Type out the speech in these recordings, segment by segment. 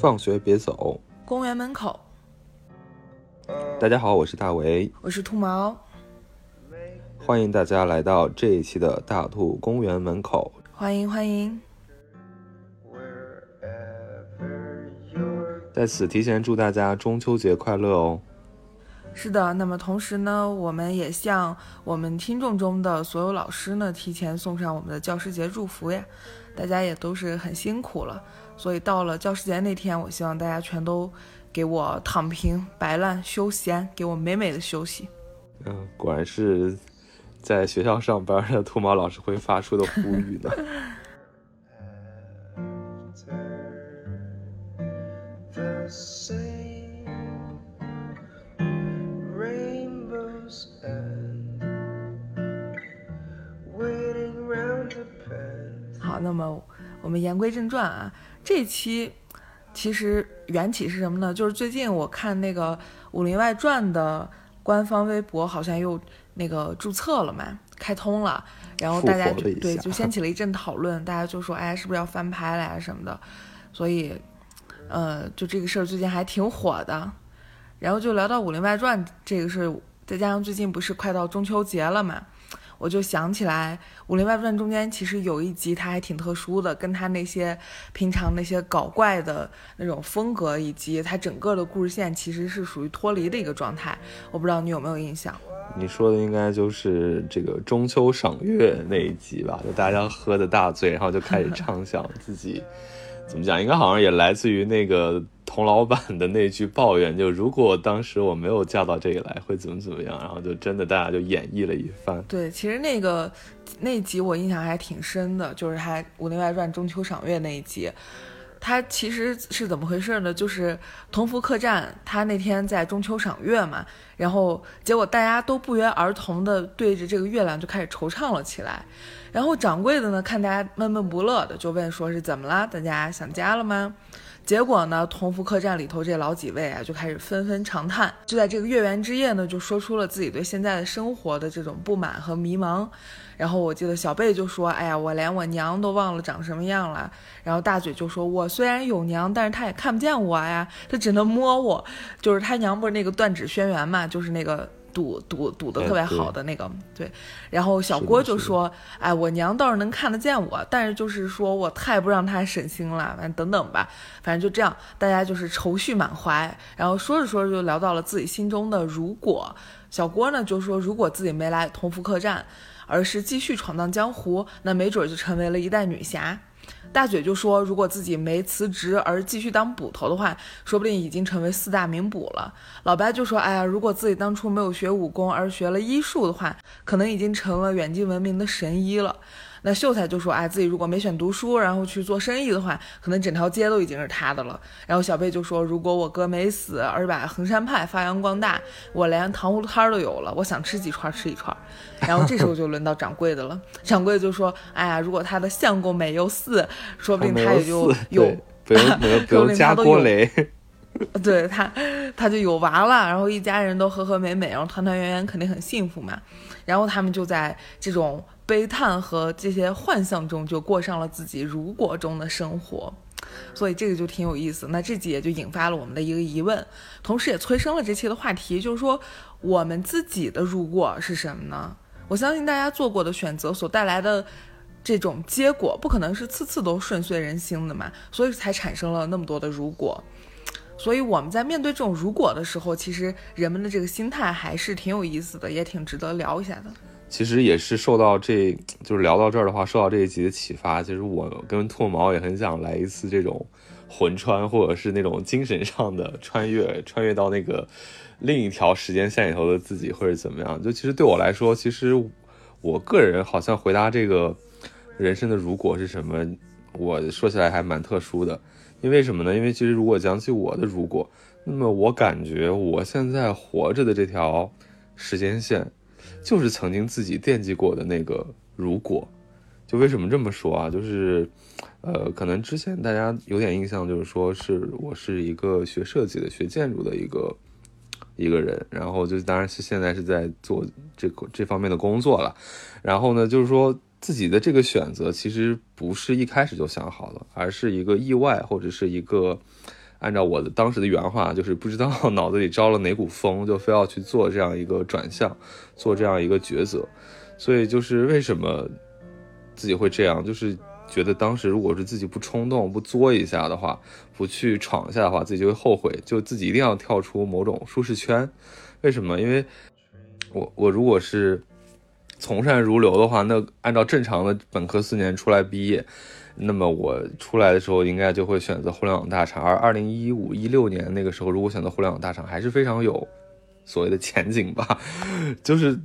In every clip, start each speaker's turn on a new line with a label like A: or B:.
A: 放学别走，
B: 公园门口。
A: 大家好，我是大为，
B: 我是兔毛，
A: 欢迎大家来到这一期的大兔公园门口。
B: 欢迎欢迎。
A: 在此提前祝大家中秋节快乐哦！
B: 是的，那么同时呢，我们也向我们听众中的所有老师呢，提前送上我们的教师节祝福呀！大家也都是很辛苦了，所以到了教师节那天，我希望大家全都给我躺平、摆烂、休闲，给我美美的休息。
A: 嗯，果然是在学校上班的兔毛老师会发出的呼吁呢。
B: 们言归正传啊，这期其实缘起是什么呢？就是最近我看那个《武林外传》的官方微博好像又那个注册了嘛，开通了，然后大家就对就掀起了一阵讨论，大家就说哎，是不是要翻拍了呀什么的，所以。呃，就这个事儿最近还挺火的，然后就聊到《武林外传》这个事儿，再加上最近不是快到中秋节了嘛，我就想起来《武林外传》中间其实有一集它还挺特殊的，跟它那些平常那些搞怪的那种风格以及它整个的故事线其实是属于脱离的一个状态，我不知道你有没有印象？
A: 你说的应该就是这个中秋赏月那一集吧？就大家喝的大醉，然后就开始 畅想自己。怎么讲？应该好像也来自于那个童老板的那句抱怨，就如果当时我没有嫁到这里来，会怎么怎么样？然后就真的大家就演绎了一番。
B: 对，其实那个那集我印象还挺深的，就是他《武林外传》中秋赏月那一集。他其实是怎么回事呢？就是同福客栈，他那天在中秋赏月嘛，然后结果大家都不约而同的对着这个月亮就开始惆怅了起来。然后掌柜的呢，看大家闷闷不乐的，就问说是怎么了？大家想家了吗？结果呢，同福客栈里头这老几位啊，就开始纷纷长叹，就在这个月圆之夜呢，就说出了自己对现在的生活的这种不满和迷茫。然后我记得小贝就说：“哎呀，我连我娘都忘了长什么样了。”然后大嘴就说：“我虽然有娘，但是她也看不见我呀，她只能摸我。就是他娘不是那个断指轩辕嘛，就是那个赌赌赌的特别好的那个。对。然后小郭就说：‘哎，我娘倒是能看得见我，但是就是说我太不让她省心了。反正等等吧，反正就这样，大家就是愁绪满怀。然后说着说着就聊到了自己心中的如果。小郭呢就说：如果自己没来同福客栈。”而是继续闯荡江湖，那没准就成为了一代女侠。大嘴就说，如果自己没辞职而继续当捕头的话，说不定已经成为四大名捕了。老白就说，哎呀，如果自己当初没有学武功而学了医术的话，可能已经成了远近闻名的神医了。那秀才就说：“哎，自己如果没选读书，然后去做生意的话，可能整条街都已经是他的了。”然后小贝就说：“如果我哥没死，而把衡山派发扬光大，我连糖葫芦摊都有了，我想吃几串吃一串。”然后这时候就轮到掌柜的了，掌柜就说：“哎呀，如果他的相公没有死，说不定他也就有，
A: 不用不用加锅雷，
B: 对他他就有娃了，然后一家人都和和美美，然后团团圆圆，肯定很幸福嘛。然后他们就在这种。”悲叹和这些幻象中，就过上了自己如果中的生活，所以这个就挺有意思。那这集也就引发了我们的一个疑问，同时也催生了这期的话题，就是说我们自己的如果是什么呢？我相信大家做过的选择所带来的这种结果，不可能是次次都顺遂人心的嘛，所以才产生了那么多的如果。所以我们在面对这种如果的时候，其实人们的这个心态还是挺有意思的，也挺值得聊一下的。
A: 其实也是受到这就是聊到这儿的话，受到这一集的启发。其实我跟兔毛也很想来一次这种魂穿，或者是那种精神上的穿越，穿越到那个另一条时间线里头的自己，或者怎么样。就其实对我来说，其实我个人好像回答这个人生的如果是什么，我说起来还蛮特殊的。因为什么呢？因为其实如果讲起我的如果，那么我感觉我现在活着的这条时间线。就是曾经自己惦记过的那个如果，就为什么这么说啊？就是，呃，可能之前大家有点印象，就是说是我是一个学设计的、学建筑的一个一个人，然后就当然是现在是在做这个这方面的工作了。然后呢，就是说自己的这个选择其实不是一开始就想好了，而是一个意外或者是一个按照我的当时的原话，就是不知道 脑子里招了哪股风，就非要去做这样一个转向，做这样一个抉择。所以就是为什么自己会这样，就是觉得当时如果是自己不冲动、不作一下的话，不去闯一下的话，自己就会后悔，就自己一定要跳出某种舒适圈。为什么？因为我我如果是从善如流的话，那按照正常的本科四年出来毕业，那么我出来的时候应该就会选择互联网大厂。而二零一五一六年那个时候，如果选择互联网大厂，还是非常有所谓的前景吧。就是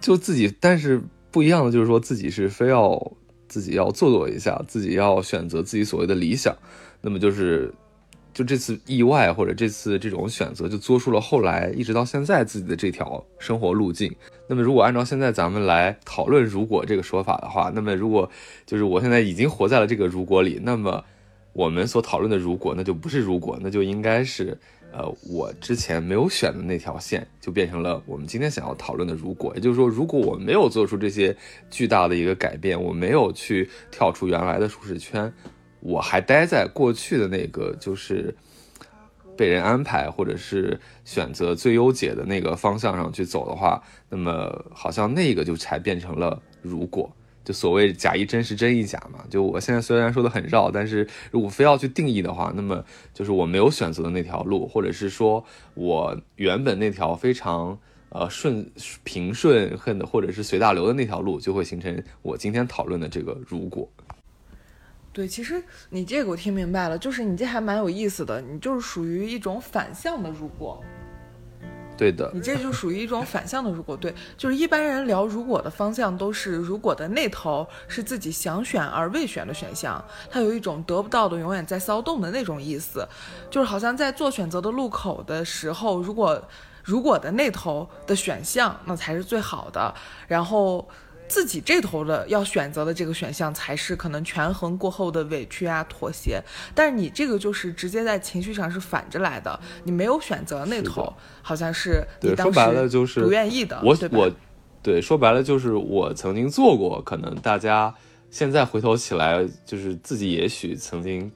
A: 就自己，但是不一样的就是说自己是非要自己要做做一下，自己要选择自己所谓的理想。那么就是。就这次意外或者这次这种选择，就做出了后来一直到现在自己的这条生活路径。那么，如果按照现在咱们来讨论“如果”这个说法的话，那么如果就是我现在已经活在了这个“如果”里，那么我们所讨论的“如果”那就不是“如果”，那就应该是呃我之前没有选的那条线，就变成了我们今天想要讨论的“如果”。也就是说，如果我没有做出这些巨大的一个改变，我没有去跳出原来的舒适圈。我还待在过去的那个，就是被人安排或者是选择最优解的那个方向上去走的话，那么好像那个就才变成了如果，就所谓假一真是真亦假嘛。就我现在虽然说的很绕，但是如果非要去定义的话，那么就是我没有选择的那条路，或者是说我原本那条非常呃顺平顺恨的或者是随大流的那条路，就会形成我今天讨论的这个如果。
B: 对，其实你这个我听明白了，就是你这还蛮有意思的，你就是属于一种反向的如果。
A: 对的，
B: 你这就属于一种反向的如果。对，就是一般人聊如果的方向都是如果的那头是自己想选而未选的选项，它有一种得不到的永远在骚动的那种意思，就是好像在做选择的路口的时候，如果如果的那头的选项那才是最好的，然后。自己这头的要选择的这个选项才是可能权衡过后的委屈啊妥协，但是你这个就是直接在情绪上是反着来的，你没有选择那头，好像是
A: 对说白了就是
B: 不愿意的。
A: 我我对说白了就是我曾经做过，可能大家现在回头起来就是自己也许曾经。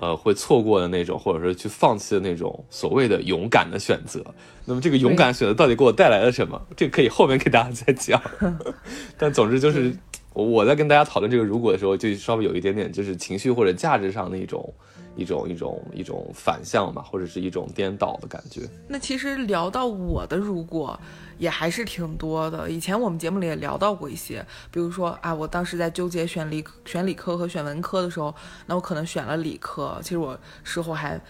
A: 呃，会错过的那种，或者说去放弃的那种所谓的勇敢的选择。那么，这个勇敢选择到底给我带来了什么？这可以后面给大家再讲。但总之就是，我在跟大家讨论这个如果的时候，就稍微有一点点就是情绪或者价值上的一种。一种一种一种反向吧，或者是一种颠倒的感觉。
B: 那其实聊到我的如果，也还是挺多的。以前我们节目里也聊到过一些，比如说啊，我当时在纠结选理选理科和选文科的时候，那我可能选了理科。其实我事后还。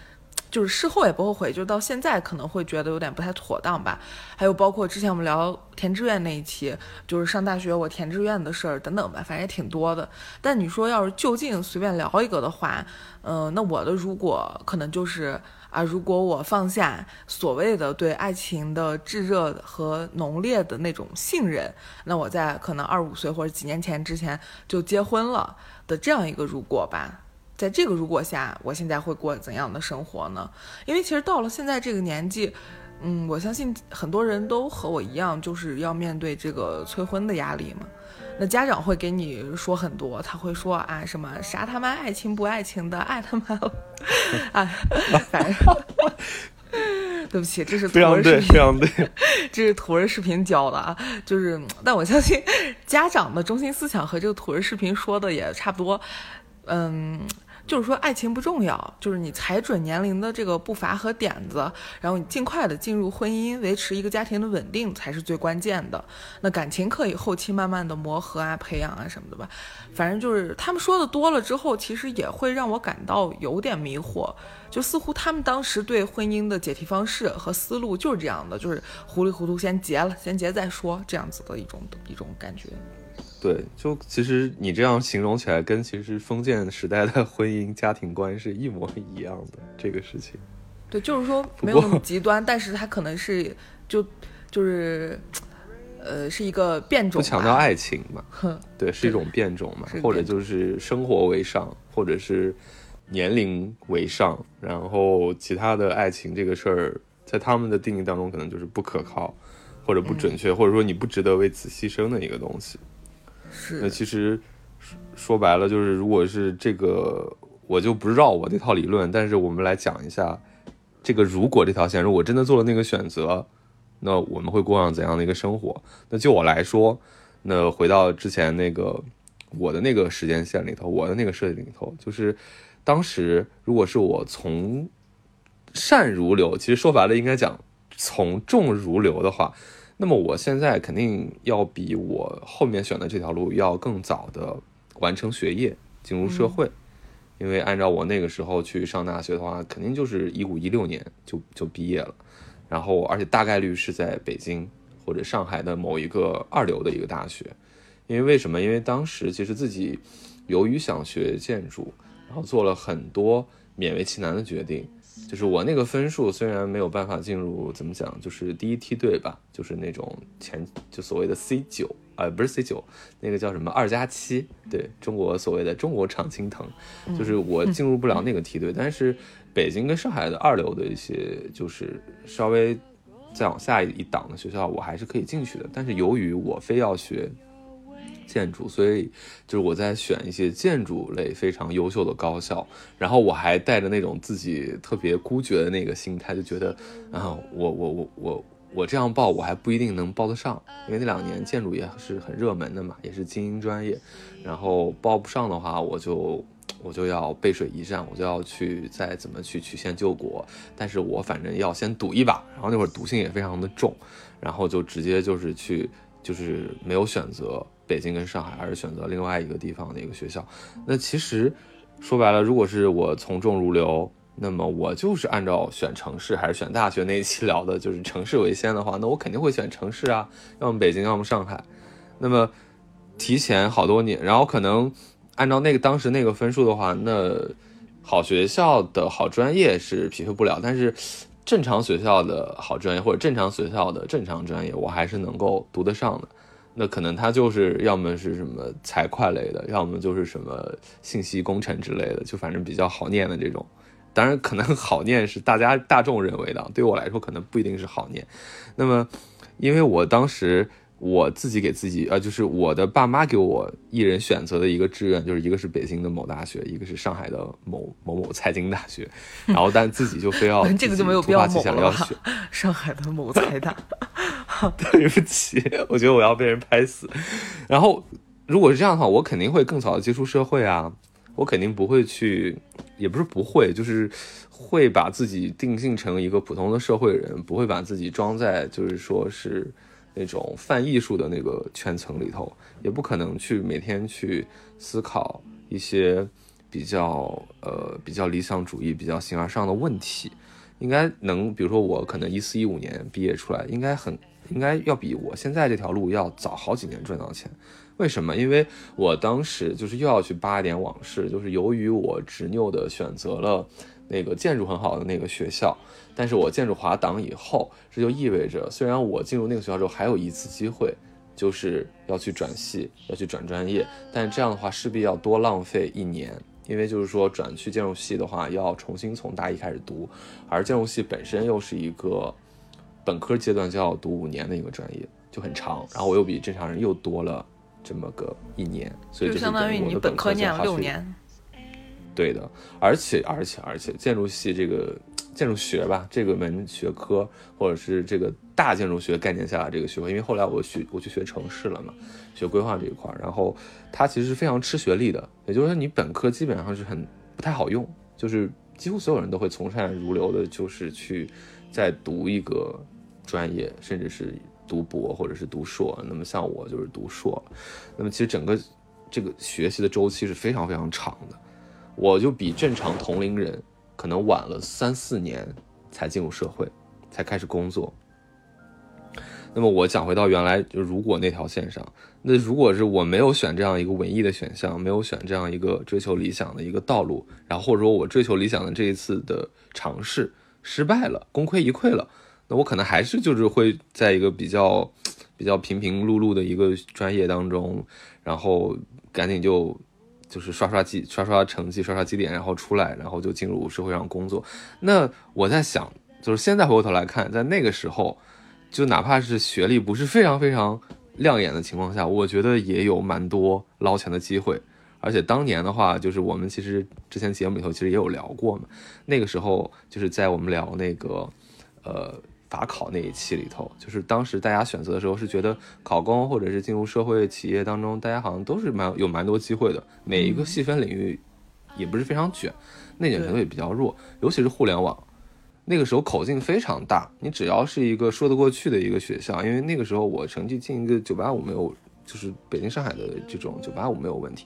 B: 就是事后也不后悔，就到现在可能会觉得有点不太妥当吧。还有包括之前我们聊填志愿那一期，就是上大学我填志愿的事儿等等吧，反正也挺多的。但你说要是就近随便聊一个的话，嗯，那我的如果可能就是啊，如果我放下所谓的对爱情的炙热和浓烈的那种信任，那我在可能二十五岁或者几年前之前就结婚了的这样一个如果吧。在这个如果下，我现在会过怎样的生活呢？因为其实到了现在这个年纪，嗯，我相信很多人都和我一样，就是要面对这个催婚的压力嘛。那家长会给你说很多，他会说啊什么啥他妈爱情不爱情的，爱他妈，啊，反正 对不起，这是
A: 非常对，非常对，
B: 这是土味视频教的啊。就是，但我相信家长的中心思想和这个土味视频说的也差不多，嗯。就是说，爱情不重要，就是你踩准年龄的这个步伐和点子，然后你尽快的进入婚姻，维持一个家庭的稳定才是最关键的。那感情可以后期慢慢的磨合啊、培养啊什么的吧。反正就是他们说的多了之后，其实也会让我感到有点迷惑，就似乎他们当时对婚姻的解题方式和思路就是这样的，就是糊里糊涂先结了，先结再说这样子的一种一种感觉。
A: 对，就其实你这样形容起来，跟其实封建时代的婚姻家庭观是一模一样的这个事情。
B: 对，就是说没有那么极端，但是它可能是就就是，呃，是一个变种。
A: 不强调爱情嘛？对，是一种变种嘛？或者就是生活为上，或者是年龄为上，然后其他的爱情这个事儿，在他们的定义当中，可能就是不可靠，或者不准确，或者说你不值得为此牺牲的一个东西。
B: 是，
A: 那其实说白了就是，如果是这个我就不绕我那套理论，但是我们来讲一下这个如果这条线，如果真的做了那个选择，那我们会过上怎样的一个生活？那就我来说，那回到之前那个我的那个时间线里头，我的那个设计里头，就是当时如果是我从善如流，其实说白了应该讲从众如流的话。那么我现在肯定要比我后面选的这条路要更早的完成学业，进入社会，因为按照我那个时候去上大学的话，肯定就是一五一六年就就毕业了，然后而且大概率是在北京或者上海的某一个二流的一个大学，因为为什么？因为当时其实自己由于想学建筑，然后做了很多勉为其难的决定。就是我那个分数虽然没有办法进入，怎么讲，就是第一梯队吧，就是那种前就所谓的 C 九啊，不是 C 九，那个叫什么二加七，对中国所谓的中国常青藤，就是我进入不了那个梯队。但是北京跟上海的二流的一些，就是稍微再往下一档的学校，我还是可以进去的。但是由于我非要学。建筑，所以就是我在选一些建筑类非常优秀的高校，然后我还带着那种自己特别孤绝的那个心态，就觉得啊，我我我我我这样报我还不一定能报得上，因为那两年建筑也是很热门的嘛，也是精英专业，然后报不上的话，我就我就要背水一战，我就要去再怎么去曲线救国，但是我反正要先赌一把，然后那会儿毒性也非常的重，然后就直接就是去就是没有选择。北京跟上海，还是选择另外一个地方的一个学校。那其实说白了，如果是我从众如流，那么我就是按照选城市还是选大学那一期聊的，就是城市为先的话，那我肯定会选城市啊，要么北京，要么上海。那么提前好多年，然后可能按照那个当时那个分数的话，那好学校的好专业是匹配不了，但是正常学校的好专业或者正常学校的正常专业，我还是能够读得上的。那可能他就是要么是什么财会类的，要么就是什么信息工程之类的，就反正比较好念的这种。当然，可能 好念是大家大众认为的，对我来说可能不一定是好念。那么，因为我当时。我自己给自己，呃，就是我的爸妈给我一人选择的一个志愿，就是一个是北京的某大学，一个是上海的某某某财经大学，然后但自己就非要
B: 这个就没有必要
A: 想要选
B: 上海的某财大。
A: 对不起，我觉得我要被人拍死。然后如果是这样的话，我肯定会更早的接触社会啊，我肯定不会去，也不是不会，就是会把自己定性成一个普通的社会人，不会把自己装在就是说是。那种泛艺术的那个圈层里头，也不可能去每天去思考一些比较呃比较理想主义、比较形而上的问题。应该能，比如说我可能一四一五年毕业出来，应该很应该要比我现在这条路要早好几年赚到钱。为什么？因为我当时就是又要去扒一点往事，就是由于我执拗的选择了那个建筑很好的那个学校。但是我建筑滑档以后，这就意味着，虽然我进入那个学校之后还有一次机会，就是要去转系，要去转专业，但这样的话势必要多浪费一年，因为就是说转去建筑系的话，要重新从大一开始读，而建筑系本身又是一个本科阶段就要读五年的一个专业，就很长，然后我又比正常人又多了这么个一年，所以就
B: 相当于你本科念了六年。
A: 对的，而且而且而且建筑系这个。建筑学吧，这个门学科，或者是这个大建筑学概念下的这个学科，因为后来我学我去学城市了嘛，学规划这一块，然后它其实是非常吃学历的，也就是说你本科基本上是很不太好用，就是几乎所有人都会从善如流的，就是去再读一个专业，甚至是读博或者是读硕。那么像我就是读硕，那么其实整个这个学习的周期是非常非常长的，我就比正常同龄人。可能晚了三四年才进入社会，才开始工作。那么我讲回到原来，就如果那条线上，那如果是我没有选这样一个文艺的选项，没有选这样一个追求理想的一个道路，然后或者说我追求理想的这一次的尝试失败了，功亏一篑了，那我可能还是就是会在一个比较比较平平碌碌的一个专业当中，然后赶紧就。就是刷刷绩、刷刷成绩、刷刷绩点，然后出来，然后就进入社会上工作。那我在想，就是现在回过头来看，在那个时候，就哪怕是学历不是非常非常亮眼的情况下，我觉得也有蛮多捞钱的机会。而且当年的话，就是我们其实之前节目里头其实也有聊过嘛，那个时候就是在我们聊那个呃法考那一期里头，就是当时大家选择的时候是觉得考公或者是进入社会企业当中，大家好像都是蛮有蛮多机会的，每一个细分领域也不是非常卷，内卷程度也比较弱，尤其是互联网。那个时候口径非常大，你只要是一个说得过去的一个学校，因为那个时候我成绩进一个九八五没有，就是北京、上海的这种九八五没有问题。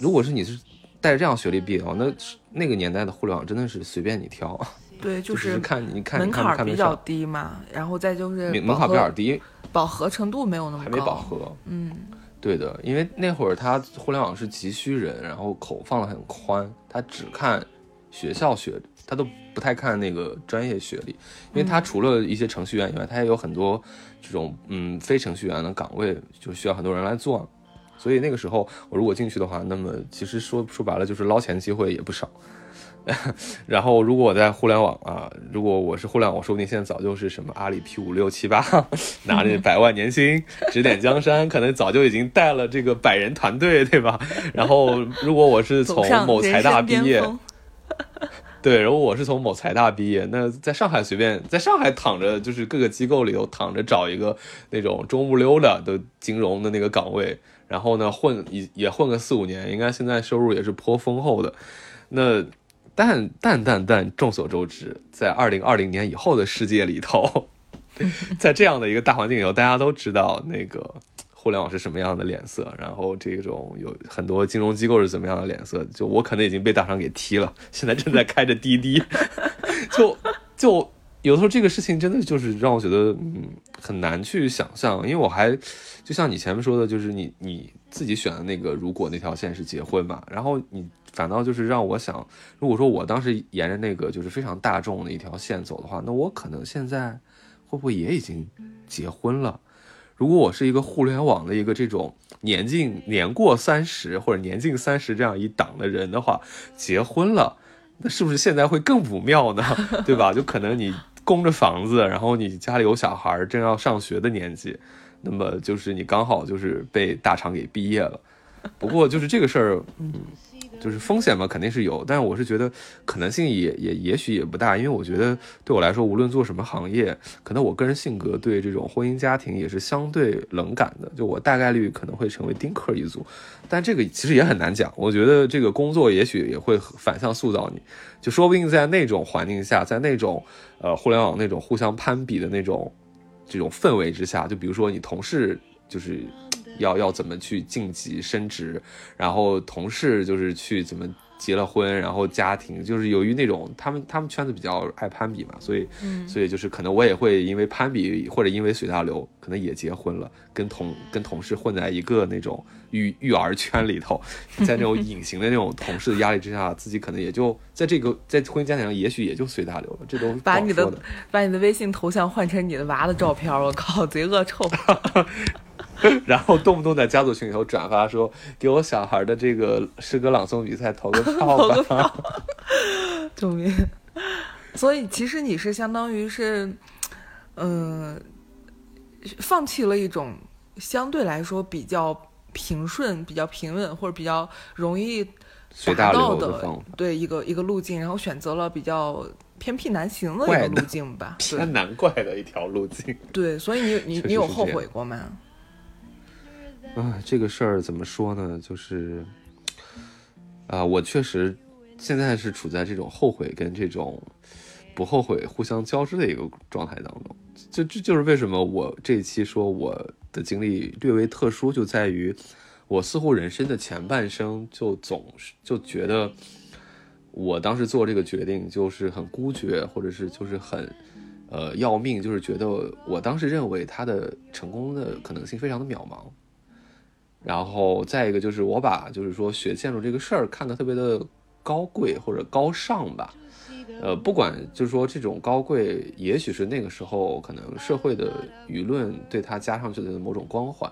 A: 如果是你是带着这样学历毕业的话，那那个年代的互联网真的是随便你挑。
B: 对，
A: 就是看你看
B: 门槛比较低嘛，然后再就是门
A: 槛比较低，
B: 饱和程度没有那么
A: 高，还没饱和。
B: 嗯，
A: 对的，因为那会儿他互联网是急需人，然后口放的很宽，他只看学校学。他都不太看那个专业学历，因为他除了一些程序员以外，他也有很多这种嗯非程序员的岗位，就需要很多人来做。所以那个时候我如果进去的话，那么其实说说白了就是捞钱机会也不少。然后如果我在互联网啊，如果我是互联网，说不定现在早就是什么阿里 P 五六七八，拿着百万年薪指点江山，可能早就已经带了这个百人团队，对吧？然后如果我是从某财大毕业。对，然后我是从某财大毕业，那在上海随便在上海躺着，就是各个机构里头躺着找一个那种中不溜的的金融的那个岗位，然后呢混也也混个四五年，应该现在收入也是颇丰厚的。那但但但但众所周知，在二零二零年以后的世界里头，在这样的一个大环境里头，大家都知道那个。互联网是什么样的脸色？然后这种有很多金融机构是怎么样的脸色？就我可能已经被大厂给踢了，现在正在开着滴滴，就就有的时候这个事情真的就是让我觉得嗯很难去想象，因为我还就像你前面说的，就是你你自己选的那个如果那条线是结婚嘛，然后你反倒就是让我想，如果说我当时沿着那个就是非常大众的一条线走的话，那我可能现在会不会也已经结婚了？如果我是一个互联网的一个这种年近年过三十或者年近三十这样一档的人的话，结婚了，那是不是现在会更不妙呢？对吧？就可能你供着房子，然后你家里有小孩，正要上学的年纪，那么就是你刚好就是被大厂给毕业了。不过就是这个事儿，嗯。就是风险嘛，肯定是有，但是我是觉得可能性也也也许也不大，因为我觉得对我来说，无论做什么行业，可能我个人性格对这种婚姻家庭也是相对冷感的，就我大概率可能会成为丁克一族，但这个其实也很难讲。我觉得这个工作也许也会反向塑造你，就说不定在那种环境下，在那种呃互联网那种互相攀比的那种这种氛围之下，就比如说你同事就是。要要怎么去晋级升职，然后同事就是去怎么结了婚，然后家庭就是由于那种他们他们圈子比较爱攀比嘛，所以所以就是可能我也会因为攀比或者因为随大流，可能也结婚了，跟同跟同事混在一个那种育育儿圈里头，在那种隐形的那种同事的压力之下，自己可能也就在这个在婚姻家庭上，也许也就随大流了。这都
B: 把你的把你的微信头像换成你的娃的照片，我靠，贼恶臭。
A: 然后动不动在家族群里头转发说：“给我小孩的这个诗歌朗诵比赛投个票
B: 吧！” 救命！所以其实你是相当于是，嗯，放弃了一种相对来说比较平顺、比较平稳或者比较容易达到
A: 的
B: 对一个一个路径，然后选择了比较偏僻难行的一个路径吧，
A: 偏难怪的一条路径。
B: 对，所以你你你有后悔过吗？
A: 啊，这个事儿怎么说呢？就是，啊，我确实现在是处在这种后悔跟这种不后悔互相交织的一个状态当中。就这就是为什么我这一期说我的经历略微特殊，就在于我似乎人生的前半生就总是就觉得我当时做这个决定就是很孤绝，或者是就是很呃要命，就是觉得我当时认为他的成功的可能性非常的渺茫。然后再一个就是我把就是说学建筑这个事儿看得特别的高贵或者高尚吧，呃，不管就是说这种高贵，也许是那个时候可能社会的舆论对它加上去的某种光环，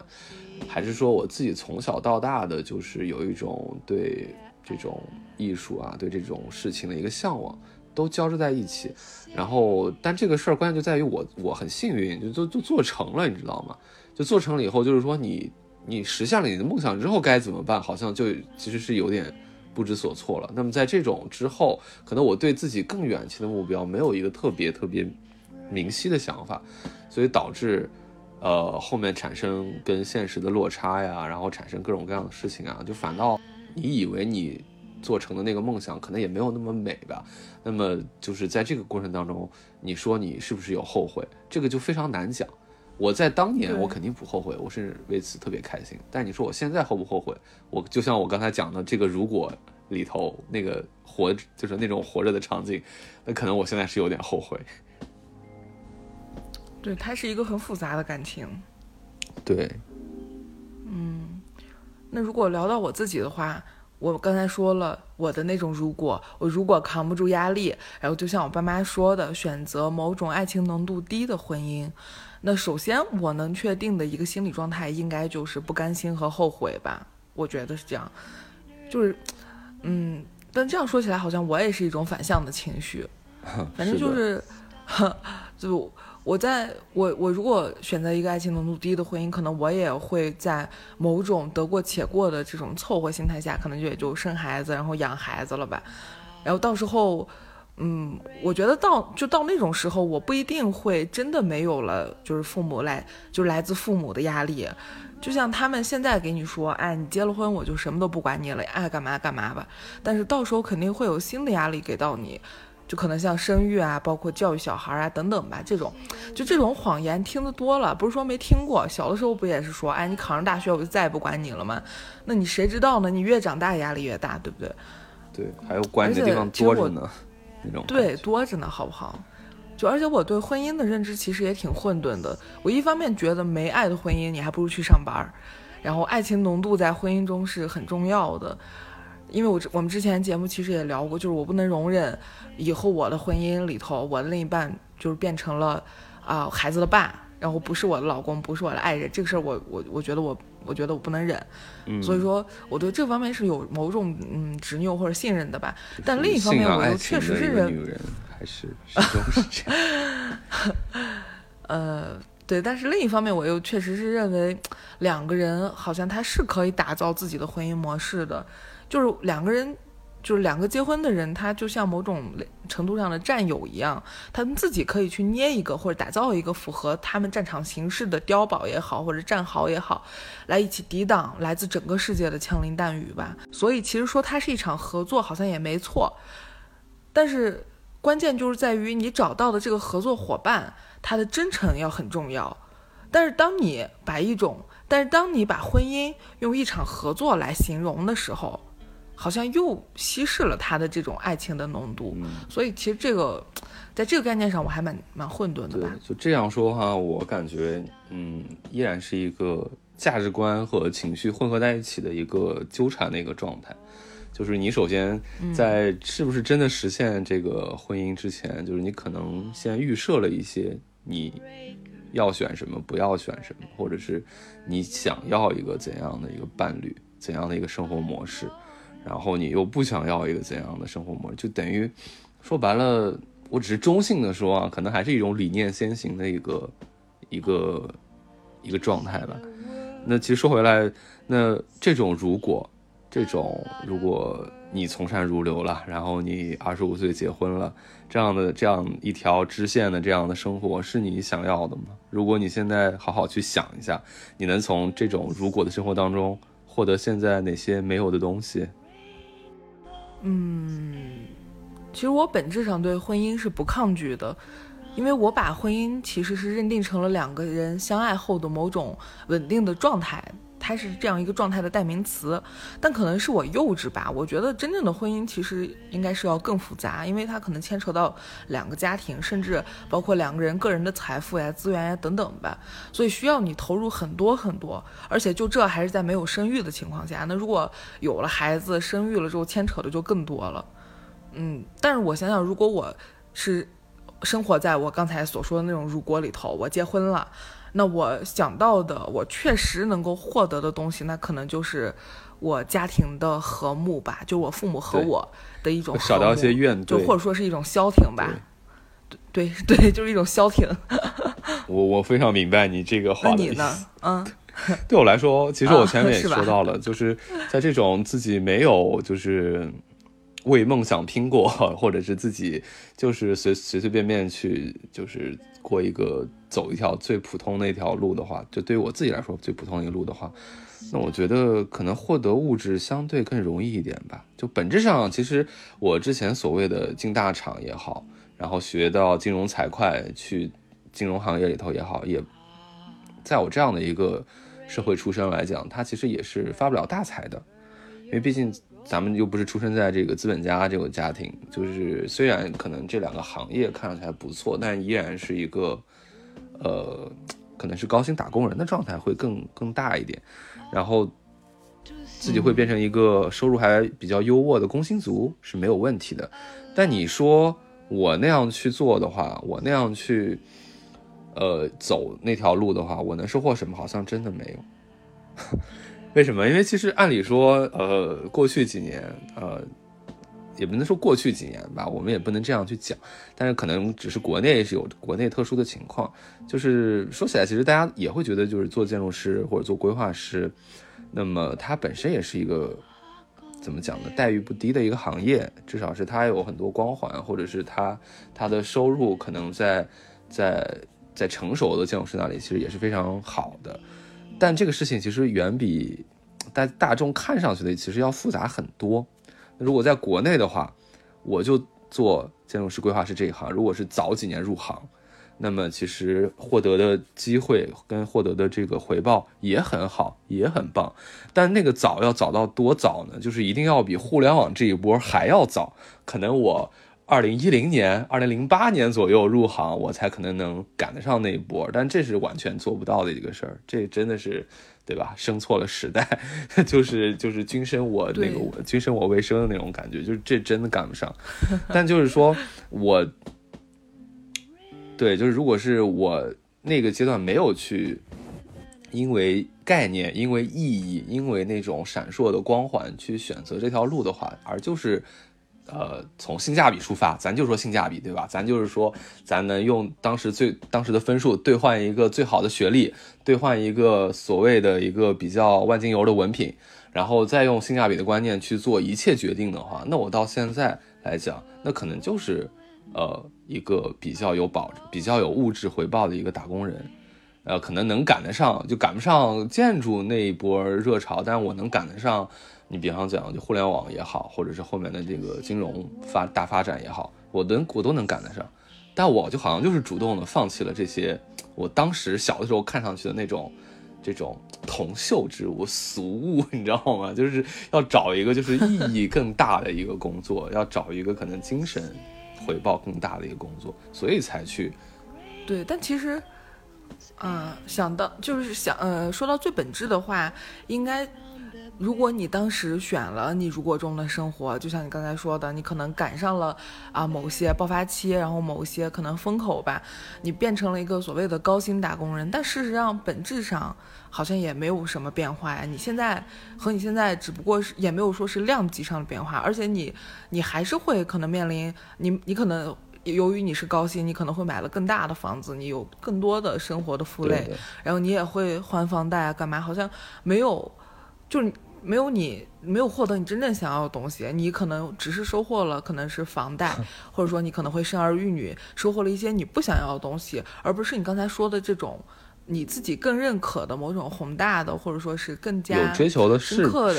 A: 还是说我自己从小到大的就是有一种对这种艺术啊，对这种事情的一个向往，都交织在一起。然后，但这个事儿关键就在于我我很幸运，就就就做成了，你知道吗？就做成了以后，就是说你。你实现了你的梦想之后该怎么办？好像就其实是有点不知所措了。那么在这种之后，可能我对自己更远期的目标没有一个特别特别明晰的想法，所以导致呃后面产生跟现实的落差呀，然后产生各种各样的事情啊，就反倒你以为你做成的那个梦想可能也没有那么美吧。那么就是在这个过程当中，你说你是不是有后悔？这个就非常难讲。我在当年我肯定不后悔，我是为此特别开心。但你说我现在后不后悔？我就像我刚才讲的这个如果里头那个活就是那种活着的场景，那可能我现在是有点后悔。
B: 对，它是一个很复杂的感情。
A: 对，
B: 嗯，那如果聊到我自己的话，我刚才说了我的那种如果，我如果扛不住压力，然后就像我爸妈说的，选择某种爱情浓度低的婚姻。那首先，我能确定的一个心理状态，应该就是不甘心和后悔吧？我觉得是这样，就是，嗯，但这样说起来，好像我也是一种反向的情绪。反正就是，就我在我我如果选择一个爱情浓度低的婚姻，可能我也会在某种得过且过的这种凑合心态下，可能就也就生孩子，然后养孩子了吧，然后到时候。嗯，我觉得到就到那种时候，我不一定会真的没有了，就是父母来，就是来自父母的压力，就像他们现在给你说，哎，你结了婚，我就什么都不管你了，爱干嘛干嘛吧。但是到时候肯定会有新的压力给到你，就可能像生育啊，包括教育小孩啊等等吧。这种，就这种谎言听得多了，不是说没听过，小的时候不也是说，哎，你考上大学我就再也不管你了吗？那你谁知道呢？你越长大压力越大，对不对？
A: 对，还有管你的地方多着呢。
B: 对，多着呢，好不好？就而且我对婚姻的认知其实也挺混沌的。我一方面觉得没爱的婚姻，你还不如去上班然后爱情浓度在婚姻中是很重要的，因为我我们之前节目其实也聊过，就是我不能容忍以后我的婚姻里头，我的另一半就是变成了啊孩子的爸，然后不是我的老公，不是我的爱人，这个事儿我我我觉得我。我觉得我不能忍，所以说我对这方面是有某种嗯执拗或者信任的吧。但另一方面，我又确实是认
A: 女人还是始终是这样。
B: 呃，对，但是另一方面，我又确实是认为两个人好像他是可以打造自己的婚姻模式的，就是两个人。就是两个结婚的人，他就像某种程度上的战友一样，他们自己可以去捏一个或者打造一个符合他们战场形势的碉堡也好，或者战壕也好，来一起抵挡来自整个世界的枪林弹雨吧。所以其实说它是一场合作，好像也没错。但是关键就是在于你找到的这个合作伙伴，他的真诚要很重要。但是当你把一种，但是当你把婚姻用一场合作来形容的时候，好像又稀释了他的这种爱情的浓度，所以其实这个，在这个概念上我还蛮蛮混沌的吧。
A: 就这样说哈，我感觉嗯，依然是一个价值观和情绪混合在一起的一个纠缠的一个状态。就是你首先在是不是真的实现这个婚姻之前，就是你可能先预设了一些你要选什么，不要选什么，或者是你想要一个怎样的一个伴侣，怎样的一个生活模式。然后你又不想要一个怎样的生活模式，就等于说白了，我只是中性的说啊，可能还是一种理念先行的一个一个一个状态吧。那其实说回来，那这种如果这种如果你从善如流了，然后你二十五岁结婚了，这样的这样一条支线的这样的生活是你想要的吗？如果你现在好好去想一下，你能从这种如果的生活当中获得现在哪些没有的东西？
B: 嗯，其实我本质上对婚姻是不抗拒的，因为我把婚姻其实是认定成了两个人相爱后的某种稳定的状态。它是这样一个状态的代名词，但可能是我幼稚吧。我觉得真正的婚姻其实应该是要更复杂，因为它可能牵扯到两个家庭，甚至包括两个人个人的财富呀、资源呀等等吧。所以需要你投入很多很多，而且就这还是在没有生育的情况下。那如果有了孩子，生育了之后牵扯的就更多了。嗯，但是我想想，如果我是生活在我刚才所说的那种如果里头，我结婚了。那我想到的，我确实能够获得的东西，那可能就是我家庭的和睦吧，就我父母和我的一种
A: 少掉一些怨
B: 就或者说是一种消停吧。对对 对，就是一种消停。
A: 我我非常明白你这个话。
B: 那你呢？嗯，
A: 对我来说，其实我前面也说到了，就是在这种自己没有就是为梦想拼过，或者是自己就是随随随便便去就是过一个走一条最普通的一条路的话，就对于我自己来说最普通的一个路的话，那我觉得可能获得物质相对更容易一点吧。就本质上，其实我之前所谓的进大厂也好，然后学到金融财会去金融行业里头也好，也在我这样的一个社会出身来讲，它其实也是发不了大财的，因为毕竟咱们又不是出生在这个资本家这个家庭，就是虽然可能这两个行业看上去还不错，但依然是一个呃，可能是高薪打工人的状态会更更大一点，然后自己会变成一个收入还比较优渥的工薪族是没有问题的，但你说我那样去做的话，我那样去。呃，走那条路的话，我能收获什么？好像真的没有。为什么？因为其实按理说，呃，过去几年，呃，也不能说过去几年吧，我们也不能这样去讲。但是可能只是国内是有国内特殊的情况，就是说起来，其实大家也会觉得，就是做建筑师或者做规划师，那么它本身也是一个怎么讲呢？待遇不低的一个行业，至少是它有很多光环，或者是它它的收入可能在在。在成熟的建筑师那里，其实也是非常好的，但这个事情其实远比大大众看上去的其实要复杂很多。如果在国内的话，我就做建筑师、规划师这一行，如果是早几年入行，那么其实获得的机会跟获得的这个回报也很好，也很棒。但那个早要早到多早呢？就是一定要比互联网这一波还要早，可能我。二零一零年、二零零八年左右入行，我才可能能赶得上那一波，但这是完全做不到的一个事儿，这真的是，对吧？生错了时代，就是就是君生我那个我君生我未生的那种感觉，就是这真的赶不上。但就是说我，对，就是如果是我那个阶段没有去，因为概念、因为意义、因为那种闪烁的光环去选择这条路的话，而就是。呃，从性价比出发，咱就说性价比，对吧？咱就是说，咱能用当时最当时的分数兑换一个最好的学历，兑换一个所谓的一个比较万金油的文凭，然后再用性价比的观念去做一切决定的话，那我到现在来讲，那可能就是呃一个比较有保、比较有物质回报的一个打工人，呃，可能能赶得上，就赶不上建筑那一波热潮，但是我能赶得上。你比方讲，就互联网也好，或者是后面的这个金融发大发展也好，我能我都能赶得上，但我就好像就是主动的放弃了这些我当时小的时候看上去的那种这种铜锈之物、俗物，你知道吗？就是要找一个就是意义 更大的一个工作，要找一个可能精神回报更大的一个工作，所以才去。
B: 对，但其实，嗯，想到就是想，呃，说到最本质的话，应该。如果你当时选了你如果中的生活，就像你刚才说的，你可能赶上了啊某些爆发期，然后某些可能风口吧，你变成了一个所谓的高薪打工人。但事实上，本质上好像也没有什么变化呀。你现在和你现在只不过是也没有说是量级上的变化，而且你你还是会可能面临你你可能由于你是高薪，你可能会买了更大的房子，你有更多的生活的负累，然后你也会还房贷啊干嘛？好像没有，就是。没有你没有获得你真正想要的东西，你可能只是收获了可能是房贷，或者说你可能会生儿育女，收获了一些你不想要的东西，而不是你刚才说的这种你自己更认可的某种宏大的，或者说是更加
A: 有追求的事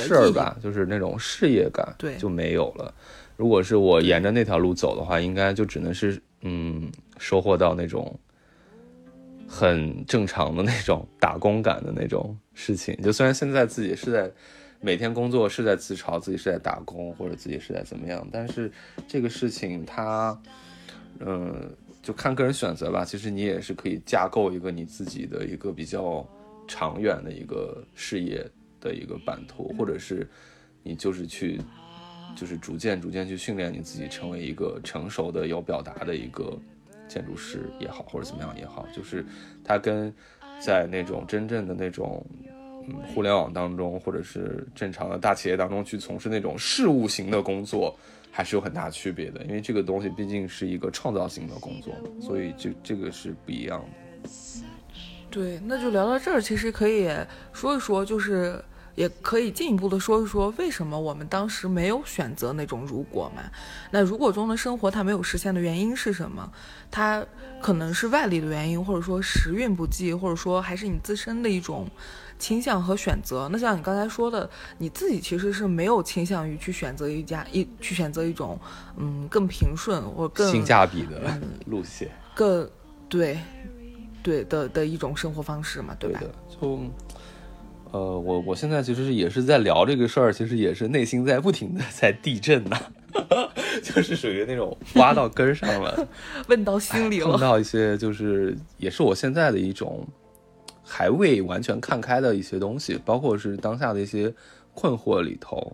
A: 事儿吧，就是那种事业感，
B: 对，
A: 就没有了。如果是我沿着那条路走的话，应该就只能是嗯，收获到那种很正常的那种打工感的那种事情。就虽然现在自己是在。每天工作是在自嘲自己是在打工，或者自己是在怎么样，但是这个事情它，嗯，就看个人选择吧。其实你也是可以架构一个你自己的一个比较长远的一个事业的一个版图，或者是你就是去，就是逐渐逐渐去训练你自己，成为一个成熟的有表达的一个建筑师也好，或者怎么样也好，就是它跟在那种真正的那种嗯。互联网当中，或者是正常的大企业当中去从事那种事务型的工作，还是有很大区别的。因为这个东西毕竟是一个创造性的工作，所以这这个是不一样的。
B: 对，那就聊到这儿，其实可以说一说，就是也可以进一步的说一说，为什么我们当时没有选择那种如果嘛？那如果中的生活它没有实现的原因是什么？它可能是外力的原因，或者说时运不济，或者说还是你自身的一种倾向和选择。那像你刚才说的，你自己其实是没有倾向于去选择一家一去选择一种嗯更平顺或更
A: 性价比的路线，
B: 更对。对的的一种生活方式嘛，
A: 对
B: 吧？
A: 就，呃，我我现在其实也是在聊这个事儿，其实也是内心在不停的在地震呐，就是属于那种挖到根上了，
B: 问到心里了，
A: 碰到一些就是也是我现在的一种还未完全看开的一些东西，包括是当下的一些困惑里头。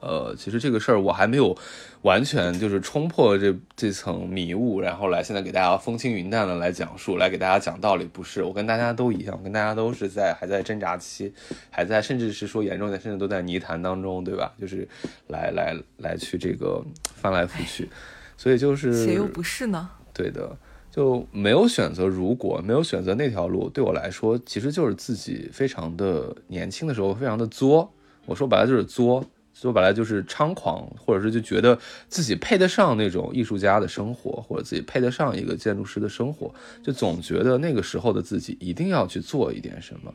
A: 呃，其实这个事儿我还没有完全就是冲破这这层迷雾，然后来现在给大家风轻云淡的来讲述，来给大家讲道理。不是，我跟大家都一样，跟大家都是在还在挣扎期，还在甚至是说严重点，甚至都在泥潭当中，对吧？就是来来来去这个翻来覆去，所以就是
B: 谁又不是呢？
A: 对的，就没有选择，如果没有选择那条路，对我来说，其实就是自己非常的年轻的时候，非常的作。我说白了就是作。说白了就是猖狂，或者是就觉得自己配得上那种艺术家的生活，或者自己配得上一个建筑师的生活，就总觉得那个时候的自己一定要去做一点什么，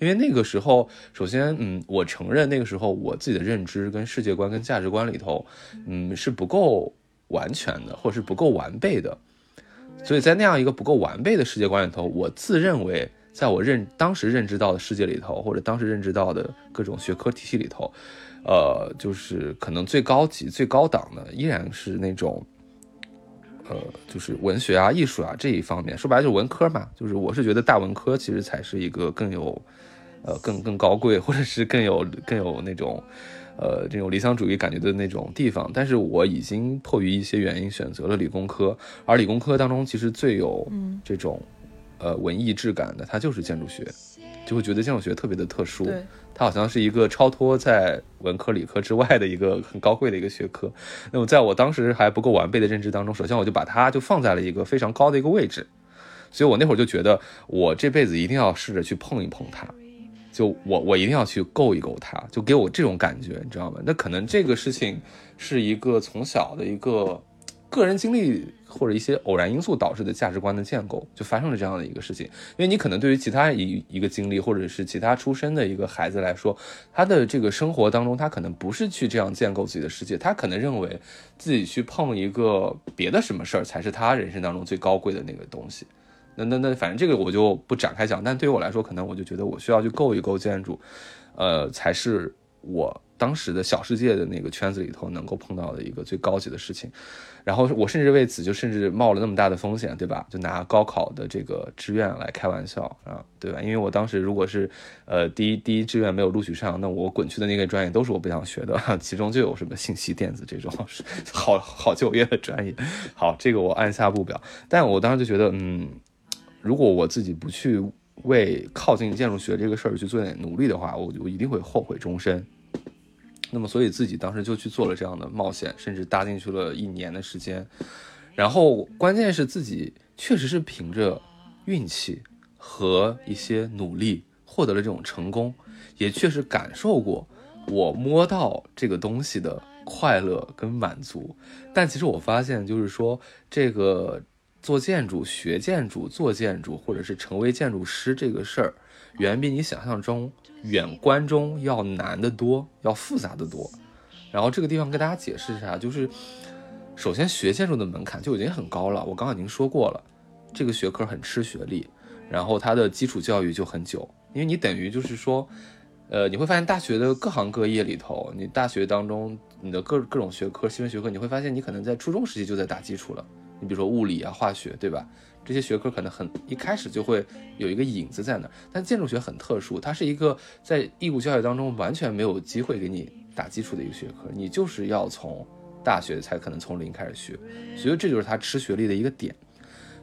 A: 因为那个时候，首先，嗯，我承认那个时候我自己的认知跟世界观跟价值观里头，嗯，是不够完全的，或者是不够完备的，所以在那样一个不够完备的世界观里头，我自认为，在我认当时认知到的世界里头，或者当时认知到的各种学科体系里头。呃，就是可能最高级、最高档的，依然是那种，呃，就是文学啊、艺术啊这一方面。说白了就是文科嘛。就是我是觉得大文科其实才是一个更有，呃，更更高贵，或者是更有更有那种，呃，这种理想主义感觉的那种地方。但是我已经迫于一些原因选择了理工科，而理工科当中其实最有这种，呃，文艺质感的，它就是建筑学，就会觉得建筑学特别的特殊。它好像是一个超脱在文科理科之外的一个很高贵的一个学科。那么在我当时还不够完备的认知当中，首先我就把它就放在了一个非常高的一个位置，所以我那会儿就觉得我这辈子一定要试着去碰一碰它，就我我一定要去够一够它，就给我这种感觉，你知道吗？那可能这个事情是一个从小的一个。个人经历或者一些偶然因素导致的价值观的建构，就发生了这样的一个事情。因为你可能对于其他一一个经历或者是其他出身的一个孩子来说，他的这个生活当中，他可能不是去这样建构自己的世界，他可能认为自己去碰一个别的什么事儿才是他人生当中最高贵的那个东西。那那那，反正这个我就不展开讲。但对于我来说，可能我就觉得我需要去构一构建筑，呃，才是我当时的小世界的那个圈子里头能够碰到的一个最高级的事情。然后我甚至为此就甚至冒了那么大的风险，对吧？就拿高考的这个志愿来开玩笑啊，对吧？因为我当时如果是，呃，第一第一志愿没有录取上，那我滚去的那个专业都是我不想学的，其中就有什么信息电子这种好好就业的专业。好，这个我按下不表。但我当时就觉得，嗯，如果我自己不去为靠近建筑学这个事儿去做点努力的话，我我一定会后悔终身。那么，所以自己当时就去做了这样的冒险，甚至搭进去了一年的时间。然后，关键是自己确实是凭着运气和一些努力获得了这种成功，也确实感受过我摸到这个东西的快乐跟满足。但其实我发现，就是说这个做建筑、学建筑、做建筑，或者是成为建筑师这个事儿，远比你想象中。远观中要难得多，要复杂的多。然后这个地方跟大家解释一下，就是首先学建筑的门槛就已经很高了。我刚刚已经说过了，这个学科很吃学历，然后它的基础教育就很久，因为你等于就是说，呃，你会发现大学的各行各业里头，你大学当中你的各各种学科、新闻学科，你会发现你可能在初中时期就在打基础了。你比如说物理啊、化学，对吧？这些学科可能很一开始就会有一个影子在那儿，但建筑学很特殊，它是一个在义务教育当中完全没有机会给你打基础的一个学科，你就是要从大学才可能从零开始学，所以这就是它吃学历的一个点，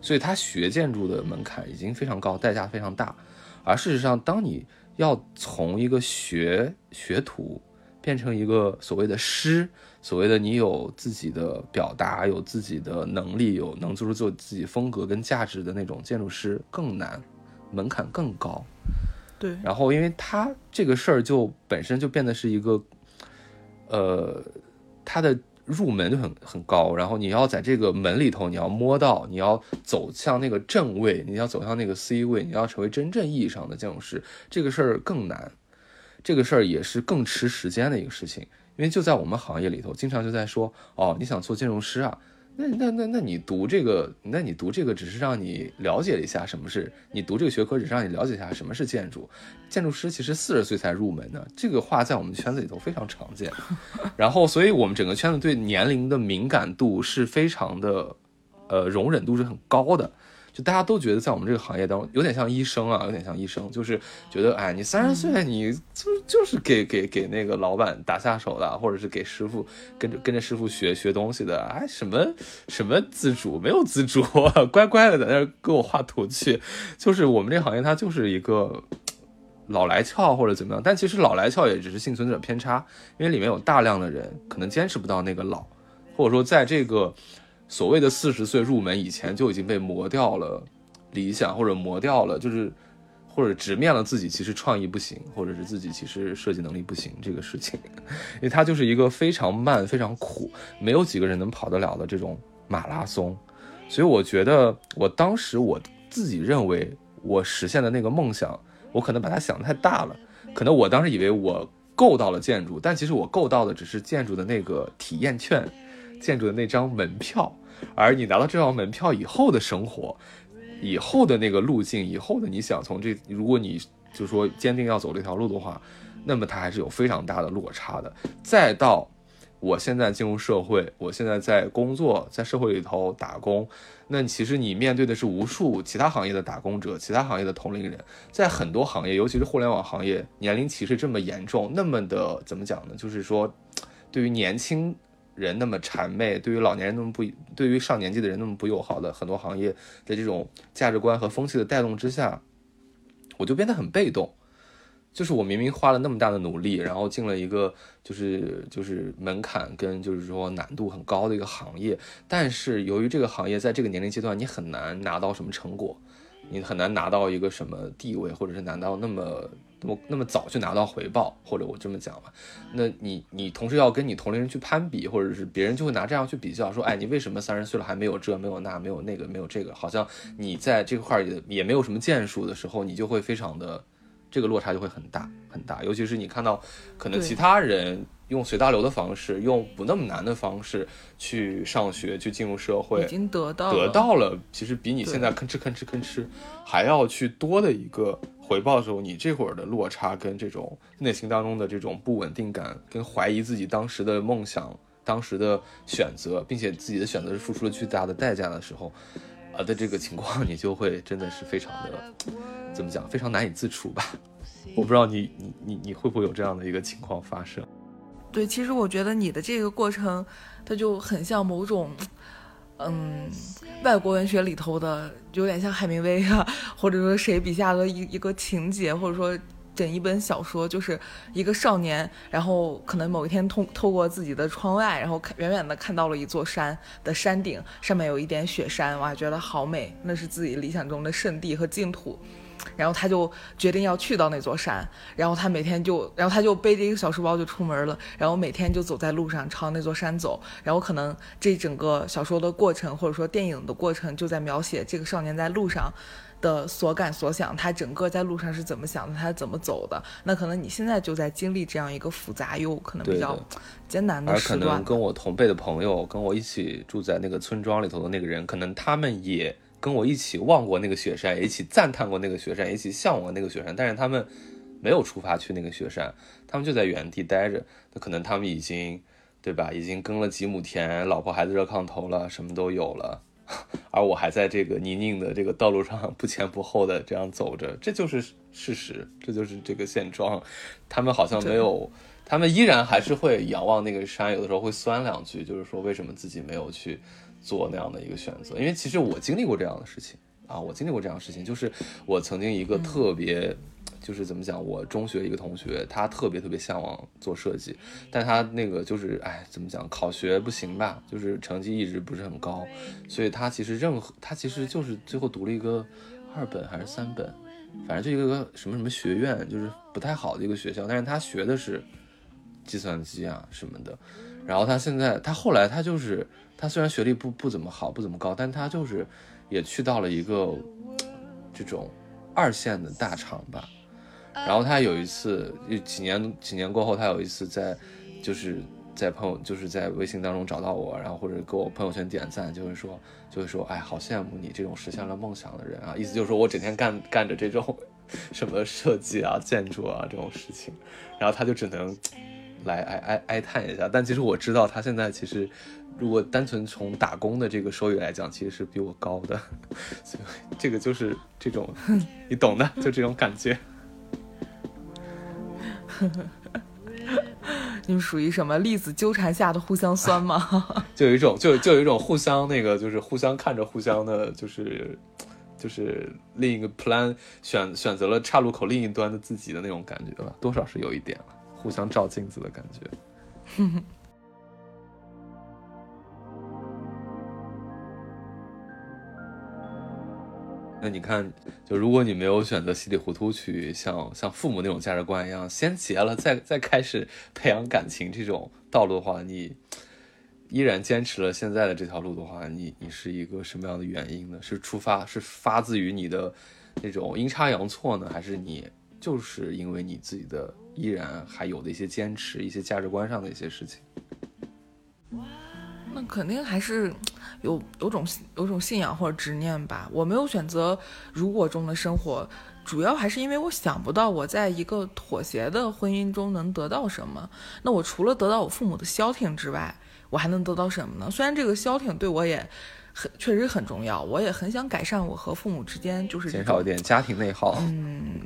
A: 所以它学建筑的门槛已经非常高，代价非常大，而事实上，当你要从一个学学徒变成一个所谓的师。所谓的你有自己的表达，有自己的能力，有能做出做自己风格跟价值的那种建筑师更难，门槛更高。
B: 对，
A: 然后因为他这个事儿就本身就变得是一个，呃，他的入门就很很高，然后你要在这个门里头，你要摸到，你要走向那个正位，你要走向那个 C 位，你要成为真正意义上的建筑师，这个事儿更难，这个事儿也是更吃时间的一个事情。因为就在我们行业里头，经常就在说，哦，你想做建筑师啊？那那那那你读这个，那你读这个只是让你了解一下什么是，你读这个学科只是让你了解一下什么是建筑。建筑师其实四十岁才入门呢，这个话在我们圈子里头非常常见。然后，所以我们整个圈子对年龄的敏感度是非常的，呃，容忍度是很高的。就大家都觉得在我们这个行业当中，有点像医生啊，有点像医生，就是觉得，哎，你三十岁，你就就是给给给那个老板打下手的，或者是给师傅跟着跟着师傅学学东西的，哎，什么什么自主没有自主，乖乖的在那给我画图去，就是我们这个行业它就是一个老来俏或者怎么样，但其实老来俏也只是幸存者偏差，因为里面有大量的人可能坚持不到那个老，或者说在这个。所谓的四十岁入门以前就已经被磨掉了理想，或者磨掉了，就是或者直面了自己其实创意不行，或者是自己其实设计能力不行这个事情，因为它就是一个非常慢、非常苦，没有几个人能跑得了的这种马拉松。所以我觉得，我当时我自己认为我实现的那个梦想，我可能把它想得太大了。可能我当时以为我够到了建筑，但其实我够到的只是建筑的那个体验券，建筑的那张门票。而你拿到这张门票以后的生活，以后的那个路径，以后的你想从这，如果你就说坚定要走这条路的话，那么它还是有非常大的落差的。再到我现在进入社会，我现在在工作，在社会里头打工，那其实你面对的是无数其他行业的打工者，其他行业的同龄人，在很多行业，尤其是互联网行业，年龄歧视这么严重，那么的怎么讲呢？就是说，对于年轻。人那么谄媚，对于老年人那么不，对于上年纪的人那么不友好的很多行业的这种价值观和风气的带动之下，我就变得很被动。就是我明明花了那么大的努力，然后进了一个就是就是门槛跟就是说难度很高的一个行业，但是由于这个行业在这个年龄阶段你很难拿到什么成果，你很难拿到一个什么地位，或者是拿到那么。那么那么早就拿到回报，或者我这么讲吧，那你你同时要跟你同龄人去攀比，或者是别人就会拿这样去比较，说，哎，你为什么三十岁了还没有这没有那没有那个没有这个，好像你在这块也也没有什么建树的时候，你就会非常的这个落差就会很大很大，尤其是你看到可能其他人。用随大流的方式，用不那么难的方式去上学，去进入社会，
B: 已经得到
A: 得到了，其实比你现在吭哧吭哧吭哧还要去多的一个回报的时候，你这会儿的落差跟这种内心当中的这种不稳定感，跟怀疑自己当时的梦想、当时的选择，并且自己的选择是付出了巨大的代价的时候，啊的这个情况，你就会真的是非常的怎么讲，非常难以自处吧？我不知道你你你你会不会有这样的一个情况发生？
B: 对，其实我觉得你的这个过程，它就很像某种，嗯，外国文学里头的，有点像海明威啊，或者说谁笔下的一一个情节，或者说整一本小说，就是一个少年，然后可能某一天通透过自己的窗外，然后看远远的看到了一座山的山顶，上面有一点雪山，哇，觉得好美，那是自己理想中的圣地和净土。然后他就决定要去到那座山，然后他每天就，然后他就背着一个小书包就出门了，然后每天就走在路上朝那座山走，然后可能这整个小说的过程或者说电影的过程就在描写这个少年在路上的所感所想，他整个在路上是怎么想的，他怎么走的。那可能你现在就在经历这样一个复杂又可能比较艰难的时段。
A: 而可能跟我同辈的朋友，跟我一起住在那个村庄里头的那个人，可能他们也。跟我一起望过那个雪山，也一起赞叹过那个雪山，一起向往那个雪山，但是他们没有出发去那个雪山，他们就在原地待着。那可能他们已经，对吧？已经耕了几亩田，老婆孩子热炕头了，什么都有了，而我还在这个泥泞的这个道路上不前不后的这样走着，这就是事实，这就是这个现状。他们好像没有，他们依然还是会仰望那个山，有的时候会酸两句，就是说为什么自己没有去。做那样的一个选择，因为其实我经历过这样的事情啊，我经历过这样的事情，就是我曾经一个特别，就是怎么讲，我中学一个同学，他特别特别向往做设计，但他那个就是，哎，怎么讲，考学不行吧，就是成绩一直不是很高，所以他其实任何他其实就是最后读了一个二本还是三本，反正就一个什么什么学院，就是不太好的一个学校，但是他学的是计算机啊什么的。然后他现在，他后来他就是他虽然学历不不怎么好，不怎么高，但他就是也去到了一个这种二线的大厂吧。然后他有一次，几年几年过后，他有一次在就是在朋友就是在微信当中找到我，然后或者给我朋友圈点赞，就会说就会说，哎，好羡慕你这种实现了梦想的人啊！意思就是说我整天干干着这种 什么设计啊、建筑啊这种事情，然后他就只能来哀哀哀叹一下。但其实我知道，他现在其实如果单纯从打工的这个收益来讲，其实是比我高的。所以这个就是这种 你懂的，就这种感觉。
B: 你们属于什么粒子纠缠下的互相酸吗？
A: 就有一种，就就有一种互相那个，就是互相看着互相的，就是就是另一个 plan 选选择了岔路口另一端的自己的那种感觉吧，多少是有一点了，互相照镜子的感觉。那你看，就如果你没有选择稀里糊涂去像像父母那种价值观一样先结了，再再开始培养感情这种道路的话，你依然坚持了现在的这条路的话，你你是一个什么样的原因呢？是出发是发自于你的那种阴差阳错呢，还是你就是因为你自己的依然还有的一些坚持，一些价值观上的一些事情？
B: 那肯定还是。有有种有种信仰或者执念吧，我没有选择如果中的生活，主要还是因为我想不到我在一个妥协的婚姻中能得到什么。那我除了得到我父母的消停之外，我还能得到什么呢？虽然这个消停对我也很确实很重要，我也很想改善我和父母之间就是
A: 减少一点家庭内耗。
B: 嗯，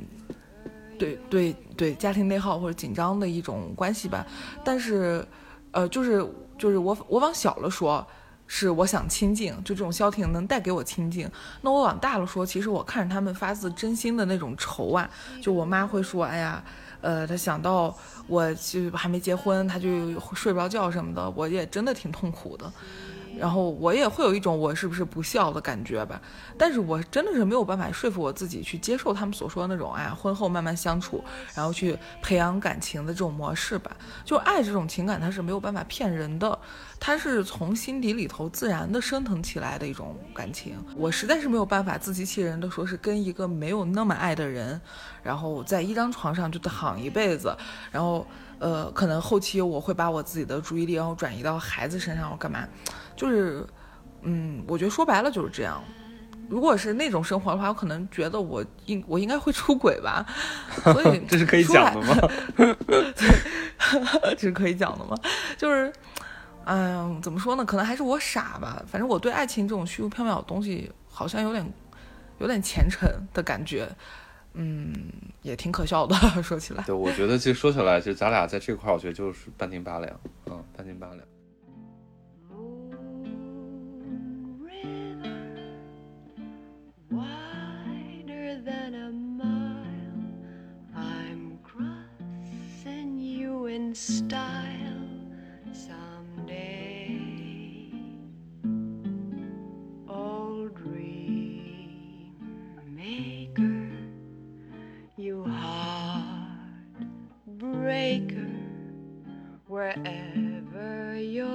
B: 对对对，家庭内耗或者紧张的一种关系吧。但是，呃，就是就是我我往小了说。是我想清静，就这种消停能带给我清静。那我往大了说，其实我看着他们发自真心的那种愁啊，就我妈会说，哎呀，呃，她想到我就还没结婚，她就睡不着觉什么的，我也真的挺痛苦的。然后我也会有一种我是不是不孝的感觉吧，但是我真的是没有办法说服我自己去接受他们所说的那种，哎呀，婚后慢慢相处，然后去培养感情的这种模式吧。就爱这种情感，它是没有办法骗人的，它是从心底里头自然的升腾起来的一种感情。我实在是没有办法自欺欺人的说是跟一个没有那么爱的人，然后在一张床上就躺一辈子，然后。呃，可能后期我会把我自己的注意力然后转移到孩子身上，我干嘛？就是，嗯，我觉得说白了就是这样。如果是那种生活的话，我可能觉得我应我应该会出轨吧。所以
A: 这是可以讲的吗？
B: 这是可以讲的吗？就是，嗯，怎么说呢？可能还是我傻吧。反正我对爱情这种虚无缥缈的东西，好像有点有点虔诚的感觉。嗯，也挺可笑的，说起来。
A: 对，我觉得其实说起来，其实咱俩在这块儿，我觉得就是半斤八两，嗯，半斤八两。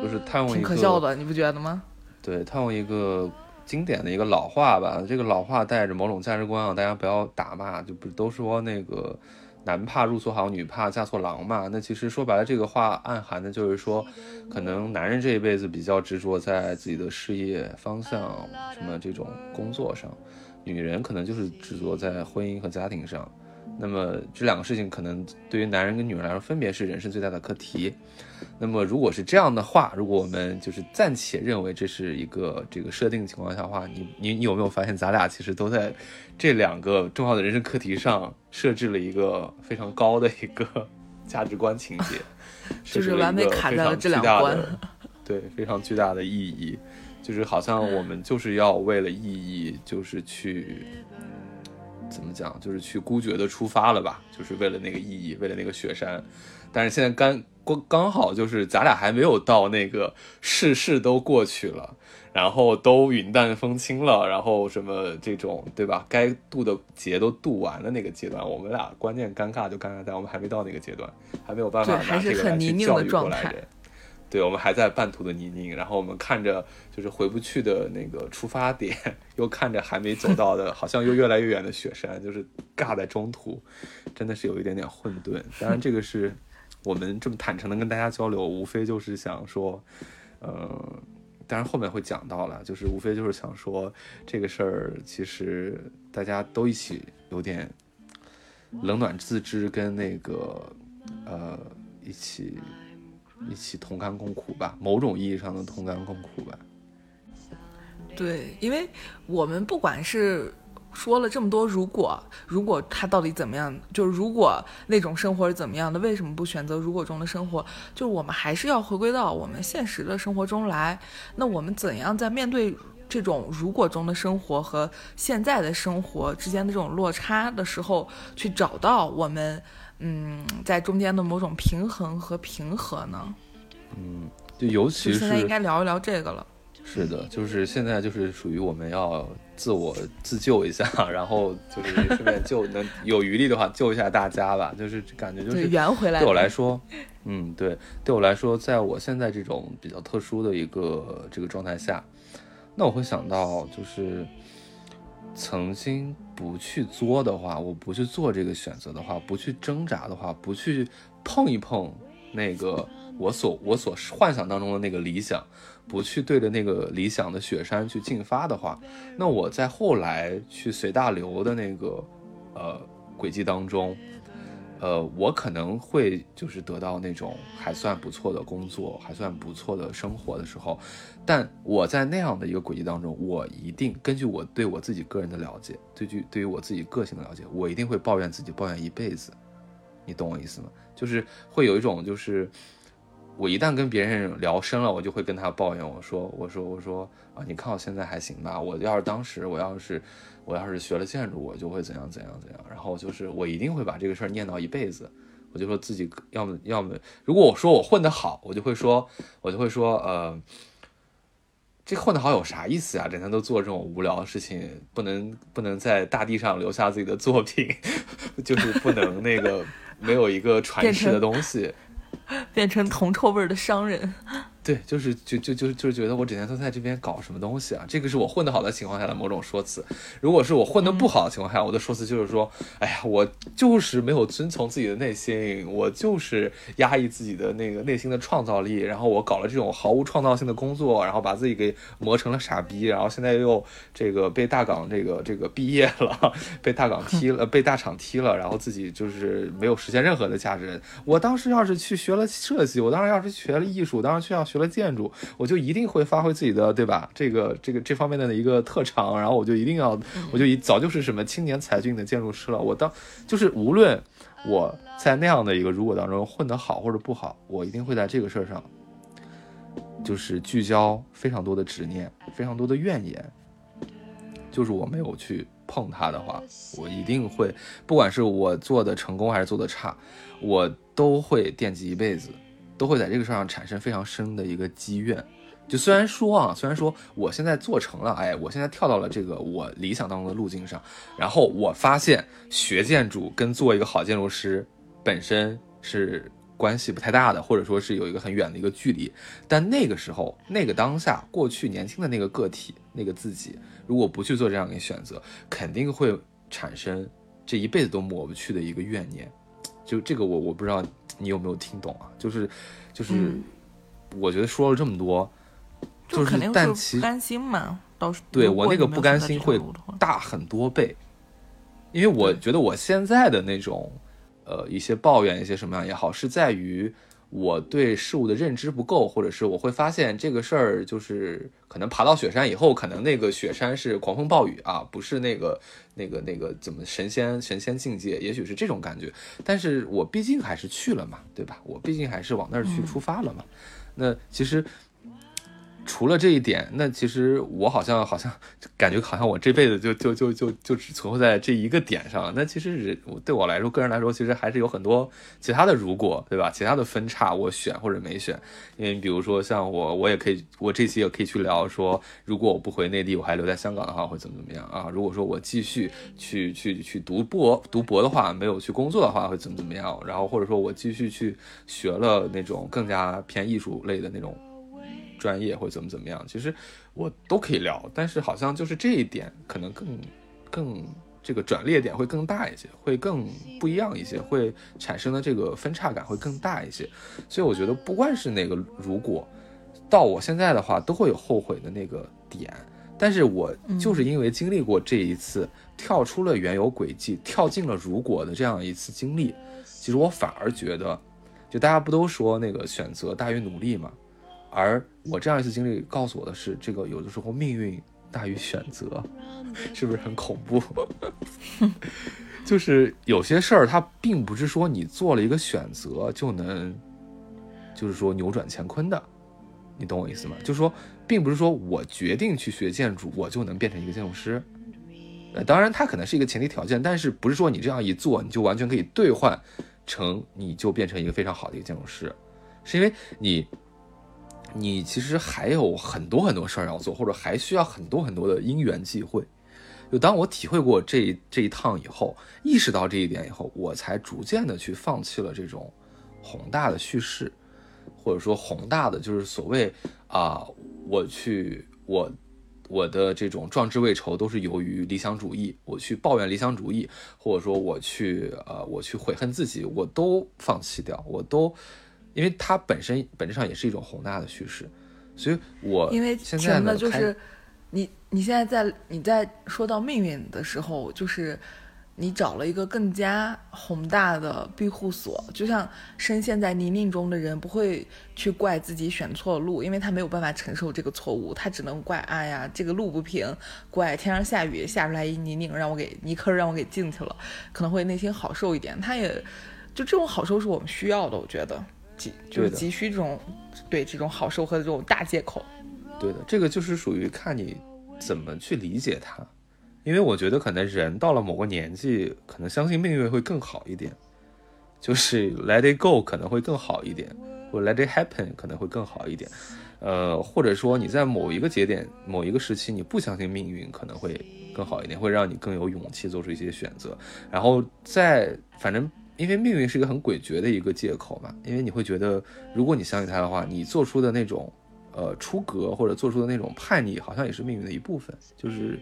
A: 就是他用
B: 挺可笑的，你不觉得吗？
A: 对他用一个经典的一个老话吧，这个老话带着某种价值观啊，大家不要打骂，就不都说那个男怕入错行，女怕嫁错郎嘛？那其实说白了，这个话暗含的就是说，可能男人这一辈子比较执着在自己的事业方向，什么这种工作上，女人可能就是执着在婚姻和家庭上。那么这两个事情可能对于男人跟女人来说，分别是人生最大的课题。那么如果是这样的话，如果我们就是暂且认为这是一个这个设定情况下的话，你你你有没有发现，咱俩其实都在这两个重要的人生课题上设置了一个非常高的一个价值观情节，
B: 就是完美卡在了这两
A: 关，对，非常巨大的意义，就是好像我们就是要为了意义，就是去。怎么讲，就是去孤绝的出发了吧，就是为了那个意义，为了那个雪山。但是现在刚刚刚好就是咱俩还没有到那个世事都过去了。然后都云淡风轻了，然后什么这种对吧？该渡的劫都渡完了那个阶段，我们俩关键尴尬就尴尬在我们还没到那个阶段，还没有办法拿这个来去教育过来人。对，我们还在半途的泥泞，然后我们看着就是回不去的那个出发点，又看着还没走到的，好像又越来越远的雪山，就是尬在中途，真的是有一点点混沌。当然，这个是我们这么坦诚的跟大家交流，无非就是想说，呃。当然后面会讲到了，就是无非就是想说这个事儿，其实大家都一起有点冷暖自知，跟那个呃一起一起同甘共苦吧，某种意义上的同甘共苦吧。
B: 对，因为我们不管是。说了这么多，如果如果他到底怎么样？就是如果那种生活是怎么样的？为什么不选择如果中的生活？就是我们还是要回归到我们现实的生活中来。那我们怎样在面对这种如果中的生活和现在的生活之间的这种落差的时候，去找到我们嗯在中间的某种平衡和平和呢？
A: 嗯，就尤其是
B: 现在应该聊一聊这个了。
A: 是的，就是现在就是属于我们要自我自救一下，然后就是顺便救能有余力的话救一下大家吧。就是感觉就是
B: 圆回来。
A: 对我来说，嗯，对，对我来说，在我现在这种比较特殊的一个这个状态下，那我会想到就是曾经不去作的话，我不去做这个选择的话，不去挣扎的话，不去碰一碰那个我所我所幻想当中的那个理想。不去对着那个理想的雪山去进发的话，那我在后来去随大流的那个呃轨迹当中，呃，我可能会就是得到那种还算不错的工作，还算不错的生活的时候，但我在那样的一个轨迹当中，我一定根据我对我自己个人的了解，对于对于我自己个性的了解，我一定会抱怨自己，抱怨一辈子。你懂我意思吗？就是会有一种就是。我一旦跟别人聊深了，我就会跟他抱怨，我说，我说，我说啊，你看我现在还行吧？我要是当时，我要是，我要是学了建筑，我就会怎样怎样怎样。然后就是我一定会把这个事儿念叨一辈子。我就说自己要么要么，如果我说我混得好，我就会说，我就会说，呃，这混得好有啥意思啊？整天都做这种无聊的事情，不能不能在大地上留下自己的作品，就是不能那个没有一个传世的东西。
B: 变成铜臭味的商人。
A: 对，就是就就就就是觉得我整天都在这边搞什么东西啊？这个是我混得好的情况下的某种说辞。如果是我混得不好的情况下，我的说辞就是说，哎呀，我就是没有遵从自己的内心，我就是压抑自己的那个内心的创造力，然后我搞了这种毫无创造性的工作，然后把自己给磨成了傻逼，然后现在又这个被大港这个这个毕业了，被大港踢了，被大厂踢了，然后自己就是没有实现任何的价值。我当时要是去学了设计，我当时要是学了艺术，当时去要学。了建筑，我就一定会发挥自己的，对吧？这个这个这方面的一个特长，然后我就一定要，我就一早就是什么青年才俊的建筑师了。我当就是无论我在那样的一个如果当中混得好或者不好，我一定会在这个事儿上，就是聚焦非常多的执念，非常多的怨言。就是我没有去碰它的话，我一定会，不管是我做的成功还是做的差，我都会惦记一辈子。都会在这个事上产生非常深的一个积怨。就虽然说啊，虽然说我现在做成了，哎，我现在跳到了这个我理想当中的路径上，然后我发现学建筑跟做一个好建筑师本身是关系不太大的，或者说是有一个很远的一个距离。但那个时候，那个当下，过去年轻的那个个体，那个自己，如果不去做这样一个选择，肯定会产生这一辈子都抹不去的一个怨念。就这个，我我不知道。你有没有听懂啊？就是，就是，我觉得说了这么多，就是，但其
B: 不甘心嘛，倒是
A: 对我那个不甘心会大很多倍，因为我觉得我现在的那种，呃，一些抱怨，一些什么样也好，是在于。我对事物的认知不够，或者是我会发现这个事儿就是可能爬到雪山以后，可能那个雪山是狂风暴雨啊，不是那个那个那个怎么神仙神仙境界，也许是这种感觉。但是我毕竟还是去了嘛，对吧？我毕竟还是往那儿去出发了嘛。那其实除了这一点，那其实我好像好像感觉好像我这辈子就就就就就只存活在这一个点上。那其实对我来说，个人来说，其实还是有很多其他的如果，对吧？其他的分叉我选或者没选。因为比如说像我，我也可以，我这期也可以去聊说，如果我不回内地，我还留在香港的话，会怎么怎么样啊？如果说我继续去去去读博读博的话，没有去工作的话，会怎么怎么样？然后或者说我继续去学了那种更加偏艺术类的那种。专业或怎么怎么样，其实我都可以聊，但是好像就是这一点可能更更这个转裂点会更大一些，会更不一样一些，会产生的这个分叉感会更大一些。所以我觉得不管是哪个如果到我现在的话，都会有后悔的那个点。但是我就是因为经历过这一次跳出了原有轨迹，跳进了如果的这样一次经历，其实我反而觉得，就大家不都说那个选择大于努力吗？而我这样一次经历告诉我的是，这个有的时候命运大于选择，是不是很恐怖？就是有些事儿，它并不是说你做了一个选择就能，就是说扭转乾坤的，你懂我意思吗？就是说，并不是说我决定去学建筑，我就能变成一个建筑师。呃，当然，它可能是一个前提条件，但是不是说你这样一做，你就完全可以兑换成你就变成一个非常好的一个建筑师，是因为你。你其实还有很多很多事儿要做，或者还需要很多很多的因缘际会。就当我体会过这这一趟以后，意识到这一点以后，我才逐渐的去放弃了这种宏大的叙事，或者说宏大的就是所谓啊，我去我我的这种壮志未酬都是由于理想主义，我去抱怨理想主义，或者说我去呃我去悔恨自己，我都放弃掉，我都。因为它本身本质上也是一种宏大的叙事，所以我
B: 因为
A: 现在
B: 呢，就是你你现在在你在说到命运的时候，就是你找了一个更加宏大的庇护所，就像深陷在泥泞中的人不会去怪自己选错了路，因为他没有办法承受这个错误，他只能怪哎呀这个路不平，怪天上下雨下出来一泥泞让我给泥坑让我给进去了，可能会内心好受一点。他也就这种好受是我们需要的，我觉得。就是急需这种，对这种好受和这种大借口。
A: 对的，这个就是属于看你怎么去理解它。因为我觉得可能人到了某个年纪，可能相信命运会更好一点，就是 let it go 可能会更好一点，或 let it happen 可能会更好一点。呃，或者说你在某一个节点、某一个时期，你不相信命运可能会更好一点，会让你更有勇气做出一些选择。然后在反正。因为命运是一个很诡谲的一个借口嘛，因为你会觉得，如果你相信他的话，你做出的那种，呃，出格或者做出的那种叛逆，好像也是命运的一部分。就是，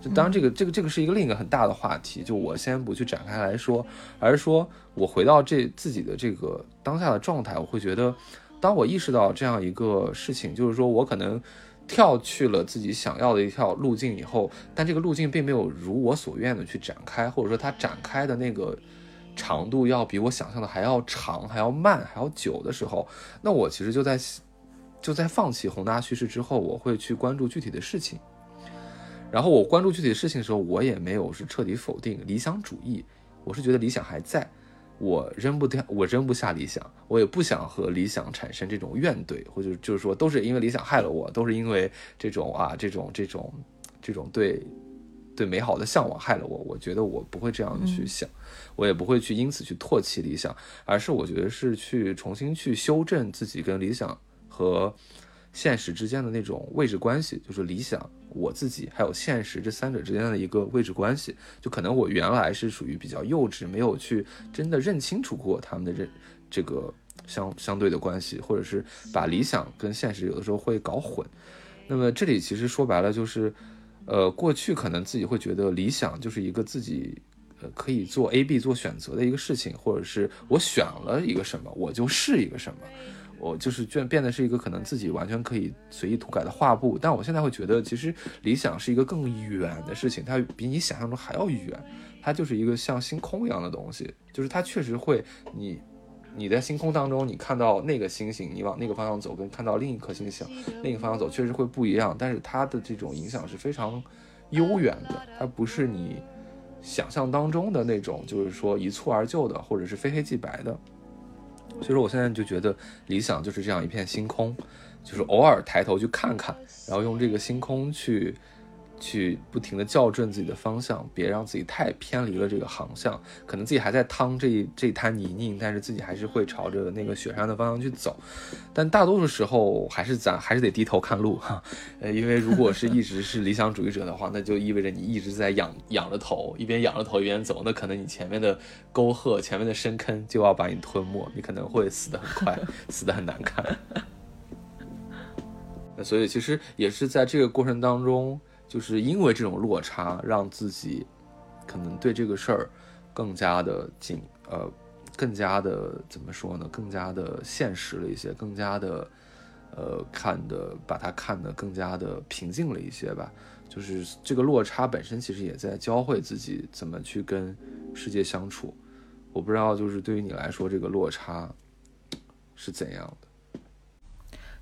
A: 就当然这个这个这个是一个另一个很大的话题，就我先不去展开来说，而是说我回到这自己的这个当下的状态，我会觉得，当我意识到这样一个事情，就是说我可能跳去了自己想要的一条路径以后，但这个路径并没有如我所愿的去展开，或者说它展开的那个。长度要比我想象的还要长，还要慢，还要久的时候，那我其实就在就在放弃宏大叙事之后，我会去关注具体的事情。然后我关注具体的事情的时候，我也没有是彻底否定理想主义，我是觉得理想还在，我扔不掉，我扔不下理想，我也不想和理想产生这种怨怼，或者就是说都是因为理想害了我，都是因为这种啊这种这种这种对。对美好的向往害了我，我觉得我不会这样去想，我也不会去因此去唾弃理想，而是我觉得是去重新去修正自己跟理想和现实之间的那种位置关系，就是理想、我自己还有现实这三者之间的一个位置关系。就可能我原来是属于比较幼稚，没有去真的认清楚过他们的认这个相相对的关系，或者是把理想跟现实有的时候会搞混。那么这里其实说白了就是。呃，过去可能自己会觉得理想就是一个自己，可以做 A、B 做选择的一个事情，或者是我选了一个什么，我就是一个什么，我就是变变得是一个可能自己完全可以随意涂改的画布。但我现在会觉得，其实理想是一个更远的事情，它比你想象中还要远，它就是一个像星空一样的东西，就是它确实会你。你在星空当中，你看到那个星星，你往那个方向走，跟看到另一颗星星另一个方向走，确实会不一样。但是它的这种影响是非常悠远的，它不是你想象当中的那种，就是说一蹴而就的，或者是非黑即白的。所以说，我现在就觉得理想就是这样一片星空，就是偶尔抬头去看看，然后用这个星空去。去不停的校正自己的方向，别让自己太偏离了这个航向。可能自己还在趟这这滩泥泞，但是自己还是会朝着那个雪山的方向去走。但大多数时候还是咱还是得低头看路哈。呃，因为如果是一直是理想主义者的话，那就意味着你一直在仰仰 着头，一边仰着头一边走，那可能你前面的沟壑、前面的深坑就要把你吞没，你可能会死得很快，死得很难看。所以其实也是在这个过程当中。就是因为这种落差，让自己可能对这个事儿更加的紧，呃，更加的怎么说呢？更加的现实了一些，更加的呃看的把它看得更加的平静了一些吧。就是这个落差本身其实也在教会自己怎么去跟世界相处。我不知道，就是对于你来说，这个落差是怎样的？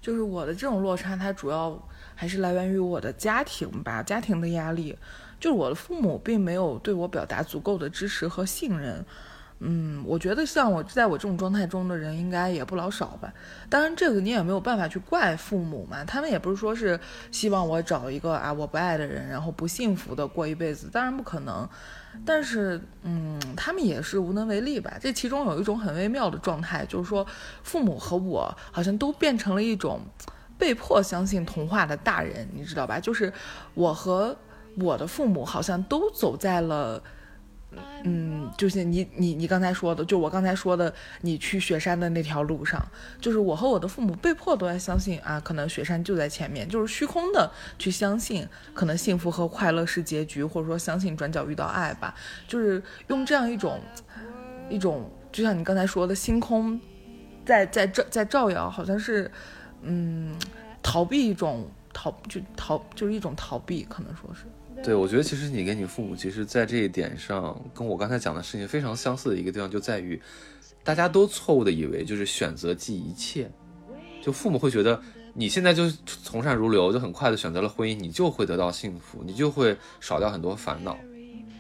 B: 就是我的这种落差，它主要。还是来源于我的家庭吧，家庭的压力，就是我的父母并没有对我表达足够的支持和信任。嗯，我觉得像我在我这种状态中的人应该也不老少吧。当然，这个你也没有办法去怪父母嘛，他们也不是说是希望我找一个啊我不爱的人，然后不幸福的过一辈子，当然不可能。但是，嗯，他们也是无能为力吧。这其中有一种很微妙的状态，就是说父母和我好像都变成了一种。被迫相信童话的大人，你知道吧？就是我和我的父母好像都走在了，嗯，就是你你你刚才说的，就我刚才说的，你去雪山的那条路上，就是我和我的父母被迫都在相信啊，可能雪山就在前面，就是虚空的去相信，可能幸福和快乐是结局，或者说相信转角遇到爱吧，就是用这样一种一种，就像你刚才说的，星空在在照在照耀，好像是。嗯，逃避一种逃就逃就是一种逃避，可能说是。
A: 对，我觉得其实你跟你父母，其实在这一点上，跟我刚才讲的事情非常相似的一个地方，就在于大家都错误的以为就是选择即一切，就父母会觉得你现在就从善如流，就很快的选择了婚姻，你就会得到幸福，你就会少掉很多烦恼。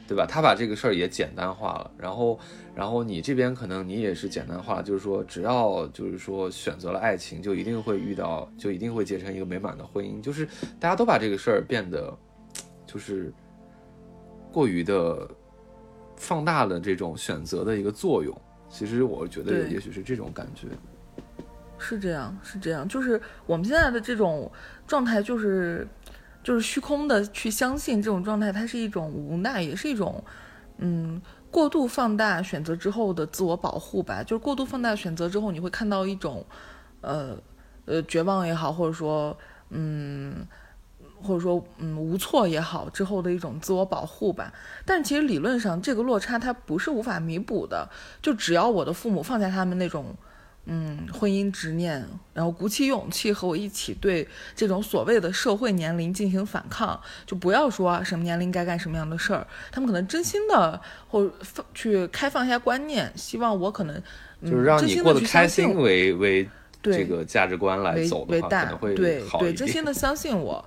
A: 对吧？他把这个事儿也简单化了，然后，然后你这边可能你也是简单化，就是说，只要就是说选择了爱情，就一定会遇到，就一定会结成一个美满的婚姻。就是大家都把这个事儿变得，就是过于的放大了这种选择的一个作用。其实我觉得也许是这种感觉。
B: 是这样，是这样，就是我们现在的这种状态，就是。就是虚空的去相信这种状态，它是一种无奈，也是一种，嗯，过度放大选择之后的自我保护吧。就是过度放大选择之后，你会看到一种，呃，呃，绝望也好，或者说，嗯，或者说，嗯，无措也好，之后的一种自我保护吧。但其实理论上，这个落差它不是无法弥补的。就只要我的父母放下他们那种。嗯，婚姻执念，然后鼓起勇气和我一起对这种所谓的社会年龄进行反抗，就不要说什么年龄该干什么样的事儿，他们可能真心的或放去开放一下观念，希望我可能
A: 就是让你过得开心为为这个价值观来走的话，可能会
B: 对对真心的相信我，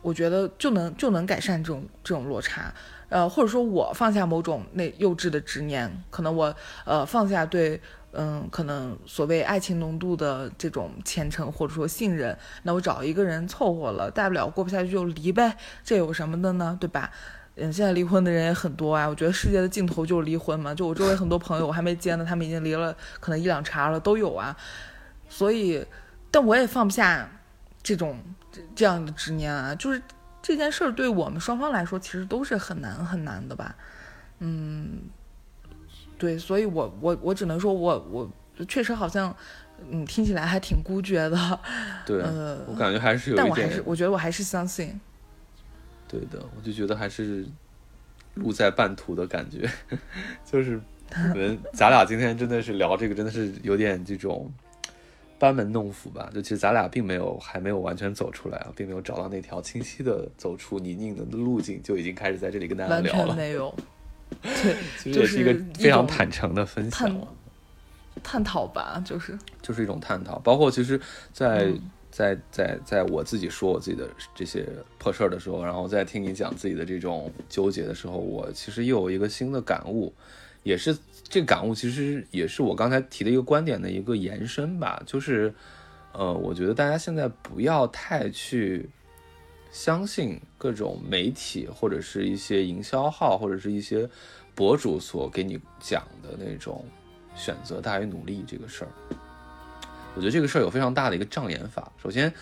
B: 我觉得就能就能改善这种这种落差，呃，或者说我放下某种那幼稚的执念，可能我呃放下对。嗯，可能所谓爱情浓度的这种虔诚或者说信任，那我找一个人凑合了，大不了过不下去就离呗，这有什么的呢？对吧？嗯，现在离婚的人也很多啊，我觉得世界的尽头就是离婚嘛。就我周围很多朋友，我还没接呢，他们已经离了，可能一两茬了都有啊。所以，但我也放不下这种这样的执念啊。就是这件事儿对我们双方来说，其实都是很难很难的吧？嗯。对，所以我我我只能说，我我确实好像，嗯，听起来还挺孤绝的。
A: 对，
B: 呃，
A: 我感觉还是有
B: 一点。但我还是，我觉得我还是相信。
A: 对的，我就觉得还是路在半途的感觉，就是可能 咱俩今天真的是聊这个，真的是有点这种班门弄斧吧。就其实咱俩并没有还没有完全走出来啊，并没有找到那条清晰的走出泥泞的路径，就已经开始在这里跟大家聊了。
B: 完全没有。对，
A: 其实也是一个非常坦诚的分享，
B: 探讨吧，就是。
A: 就是一种探讨。包括其实，在在在在我自己说我自己的这些破事儿的时候，然后在听你讲自己的这种纠结的时候，我其实又有一个新的感悟，也是这个感悟其实也是我刚才提的一个观点的一个延伸吧，就是呃，我觉得大家现在不要太去相信各种媒体或者是一些营销号或者是一些博主所给你讲的那种选择大于努力这个事儿。我觉得这个事儿有非常大的一个障眼法。首先，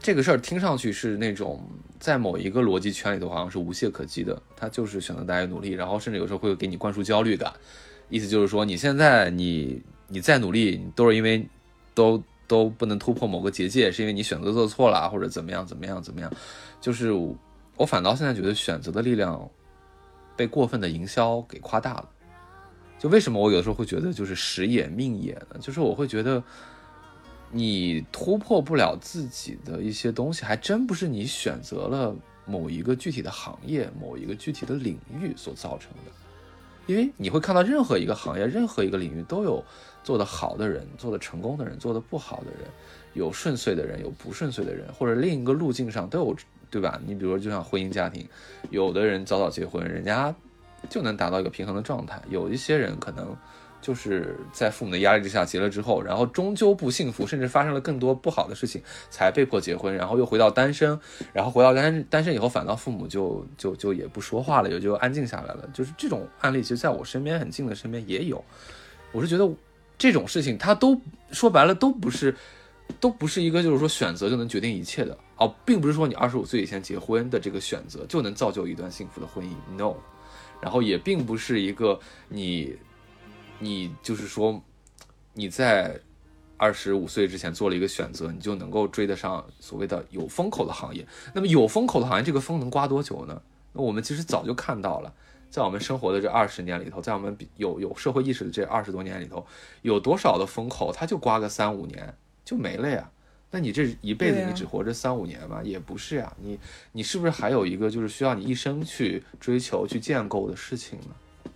A: 这个事儿听上去是那种在某一个逻辑圈里头好像是无懈可击的，它就是选择大于努力，然后甚至有时候会给你灌输焦虑感，意思就是说你现在你你再努力你都是因为都。都不能突破某个结界，是因为你选择做错了，或者怎么样怎么样怎么样。就是我反倒现在觉得选择的力量被过分的营销给夸大了。就为什么我有的时候会觉得就是时也命也呢？就是我会觉得你突破不了自己的一些东西，还真不是你选择了某一个具体的行业、某一个具体的领域所造成的。因为你会看到任何一个行业、任何一个领域都有。做得好的人，做得成功的人，做得不好的人，有顺遂的人，有不顺遂的人，或者另一个路径上都有，对吧？你比如说，就像婚姻家庭，有的人早早结婚，人家就能达到一个平衡的状态；有一些人可能就是在父母的压力之下结了之后，然后终究不幸福，甚至发生了更多不好的事情，才被迫结婚，然后又回到单身，然后回到单单身以后，反倒父母就就就也不说话了，也就安静下来了。就是这种案例，其实在我身边很近的身边也有。我是觉得。这种事情，它都说白了都不是，都不是一个就是说选择就能决定一切的哦，并不是说你二十五岁以前结婚的这个选择就能造就一段幸福的婚姻，no，然后也并不是一个你，你就是说你在二十五岁之前做了一个选择，你就能够追得上所谓的有风口的行业。那么有风口的行业，这个风能刮多久呢？那我们其实早就看到了。在我们生活的这二十年里头，在我们有有社会意识的这二十多年里头，有多少的风口，它就刮个三五年就没了呀？那你这一辈子你只活着三五年吗？也不是呀，你你是不是还有一个就是需要你一生去追求、去建构的事情呢？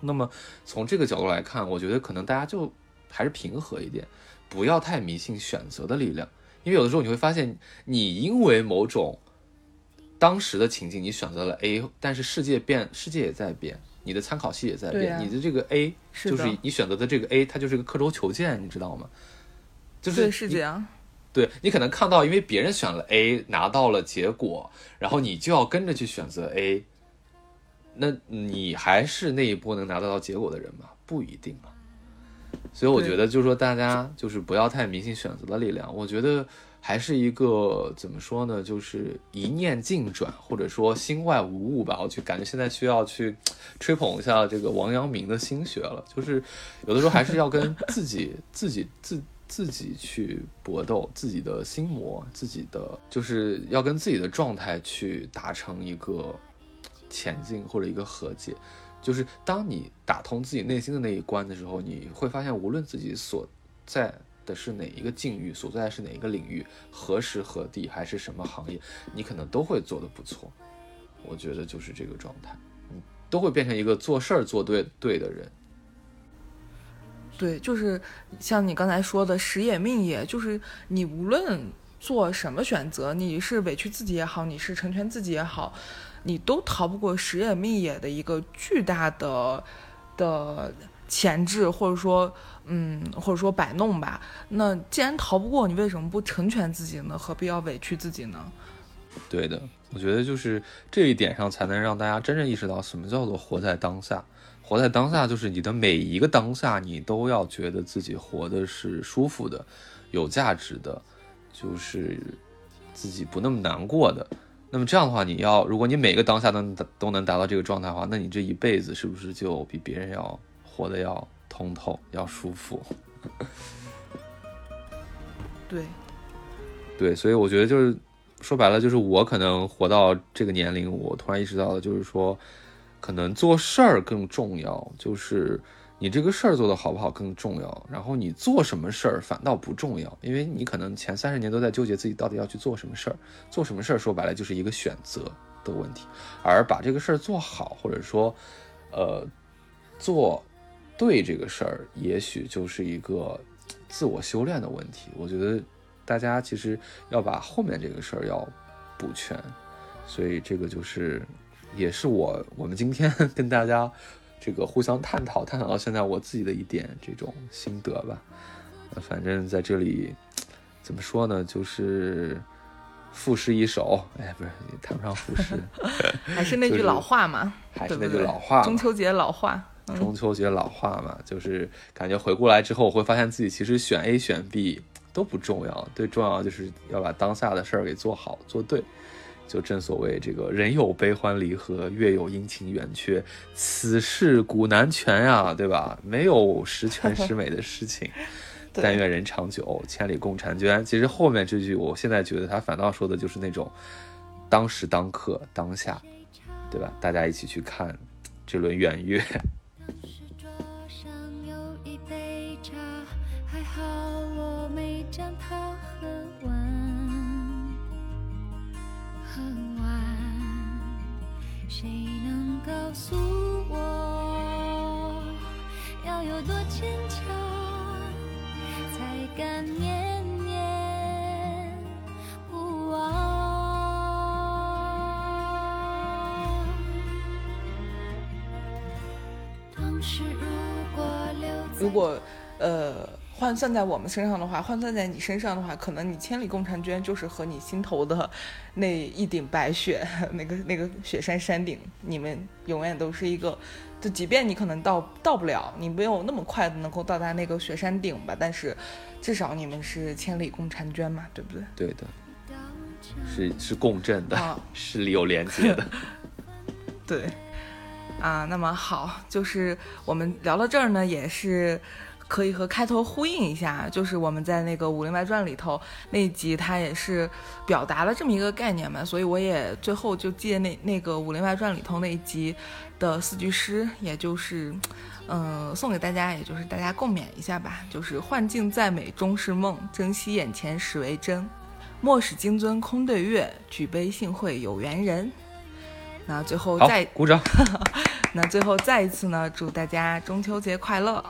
A: 那么从这个角度来看，我觉得可能大家就还是平和一点，不要太迷信选择的力量，因为有的时候你会发现，你因为某种。当时的情境，你选择了 A，但是世界变，世界也在变，你的参考系也在变，你的这个 A 就是你选择的这个 A，它就是一个刻舟求剑，你知道吗？就是
B: 是这样。
A: 对你可能看到，因为别人选了 A 拿到了结果，然后你就要跟着去选择 A，那你还是那一波能拿得到结果的人吗？不一定啊。所以我觉得，就是说大家就是不要太迷信选择的力量。我觉得。还是一个怎么说呢？就是一念境转，或者说心外无物吧。我就感觉现在需要去吹捧一下这个王阳明的心学了。就是有的时候还是要跟自己、自己、自自己去搏斗，自己的心魔，自己的就是要跟自己的状态去达成一个前进或者一个和解。就是当你打通自己内心的那一关的时候，你会发现，无论自己所在。的是哪一个境遇，所在是哪一个领域，何时何地，还是什么行业，你可能都会做得不错。我觉得就是这个状态，你都会变成一个做事儿做对对的人。
B: 对，就是像你刚才说的，时也命也，就是你无论做什么选择，你是委屈自己也好，你是成全自己也好，你都逃不过时也命也的一个巨大的的前置，或者说。嗯，或者说摆弄吧。那既然逃不过，你为什么不成全自己呢？何必要委屈自己呢？
A: 对的，我觉得就是这一点上，才能让大家真正意识到什么叫做活在当下。活在当下，就是你的每一个当下，你都要觉得自己活的是舒服的、有价值的，就是自己不那么难过的。那么这样的话，你要如果你每个当下都都能达到这个状态的话，那你这一辈子是不是就比别人要活得要？通透要舒服，
B: 对，
A: 对，所以我觉得就是说白了，就是我可能活到这个年龄，我突然意识到了，就是说，可能做事儿更重要，就是你这个事儿做的好不好更重要，然后你做什么事儿反倒不重要，因为你可能前三十年都在纠结自己到底要去做什么事儿，做什么事儿说白了就是一个选择的问题，而把这个事儿做好，或者说，呃，做。对这个事儿，也许就是一个自我修炼的问题。我觉得大家其实要把后面这个事儿要补全，所以这个就是也是我我们今天 跟大家这个互相探讨探讨到现在我自己的一点这种心得吧。反正在这里怎么说呢，就是赋诗一首，哎，不是谈不上赋诗，
B: 还是那句老话嘛，
A: 还是那句老话，
B: 中秋节老话。
A: 中秋节老话嘛，就是感觉回过来之后，我会发现自己其实选 A 选 B 都不重要，最重要就是要把当下的事儿给做好做对。就正所谓这个人有悲欢离合，月有阴晴圆缺，此事古难全呀，对吧？没有十全 十美的事情。但愿人长久，千里共婵娟。其实后面这句，我现在觉得他反倒说的就是那种当时当刻当下，对吧？大家一起去看这轮圆月。
C: 诉我，要有多坚强，才敢念念不忘？当时如果留
B: 如果呃换算在我们身上的话，换算在你身上的话，可能你千里共婵娟就是和你心头的 那一顶白雪，那个那个雪山山顶，你们永远都是一个。就即便你可能到到不了，你没有那么快的能够到达那个雪山顶吧，但是至少你们是千里共婵娟嘛，对不对？
A: 对的，是是共振的，
B: 啊
A: 是有连接的。
B: 对，啊，那么好，就是我们聊到这儿呢，也是可以和开头呼应一下，就是我们在那个《武林外传》里头那一集，它也是表达了这么一个概念嘛，所以我也最后就借那那个《武林外传》里头那一集的四句诗，也就是。嗯，送给大家，也就是大家共勉一下吧。就是幻境再美终是梦，珍惜眼前实为真。莫使金樽空对月，举杯幸会有缘人。那最后再，
A: 鼓掌。
B: 那最后再一次呢，祝大家中秋节快乐！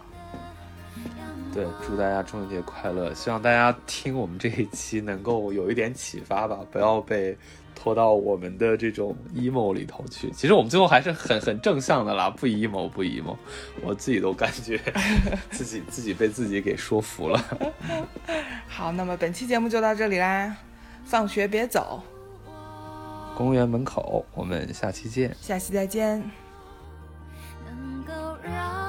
A: 对，祝大家中秋节快乐！希望大家听我们这一期能够有一点启发吧，不要被拖到我们的这种 emo 里头去。其实我们最后还是很很正向的啦，不 emo 不 emo，我自己都感觉 自己自己被自己给说服了。
B: 好，那么本期节目就到这里啦，放学别走，
A: 公园门口，我们下期见。
B: 下期再见。
C: 能够让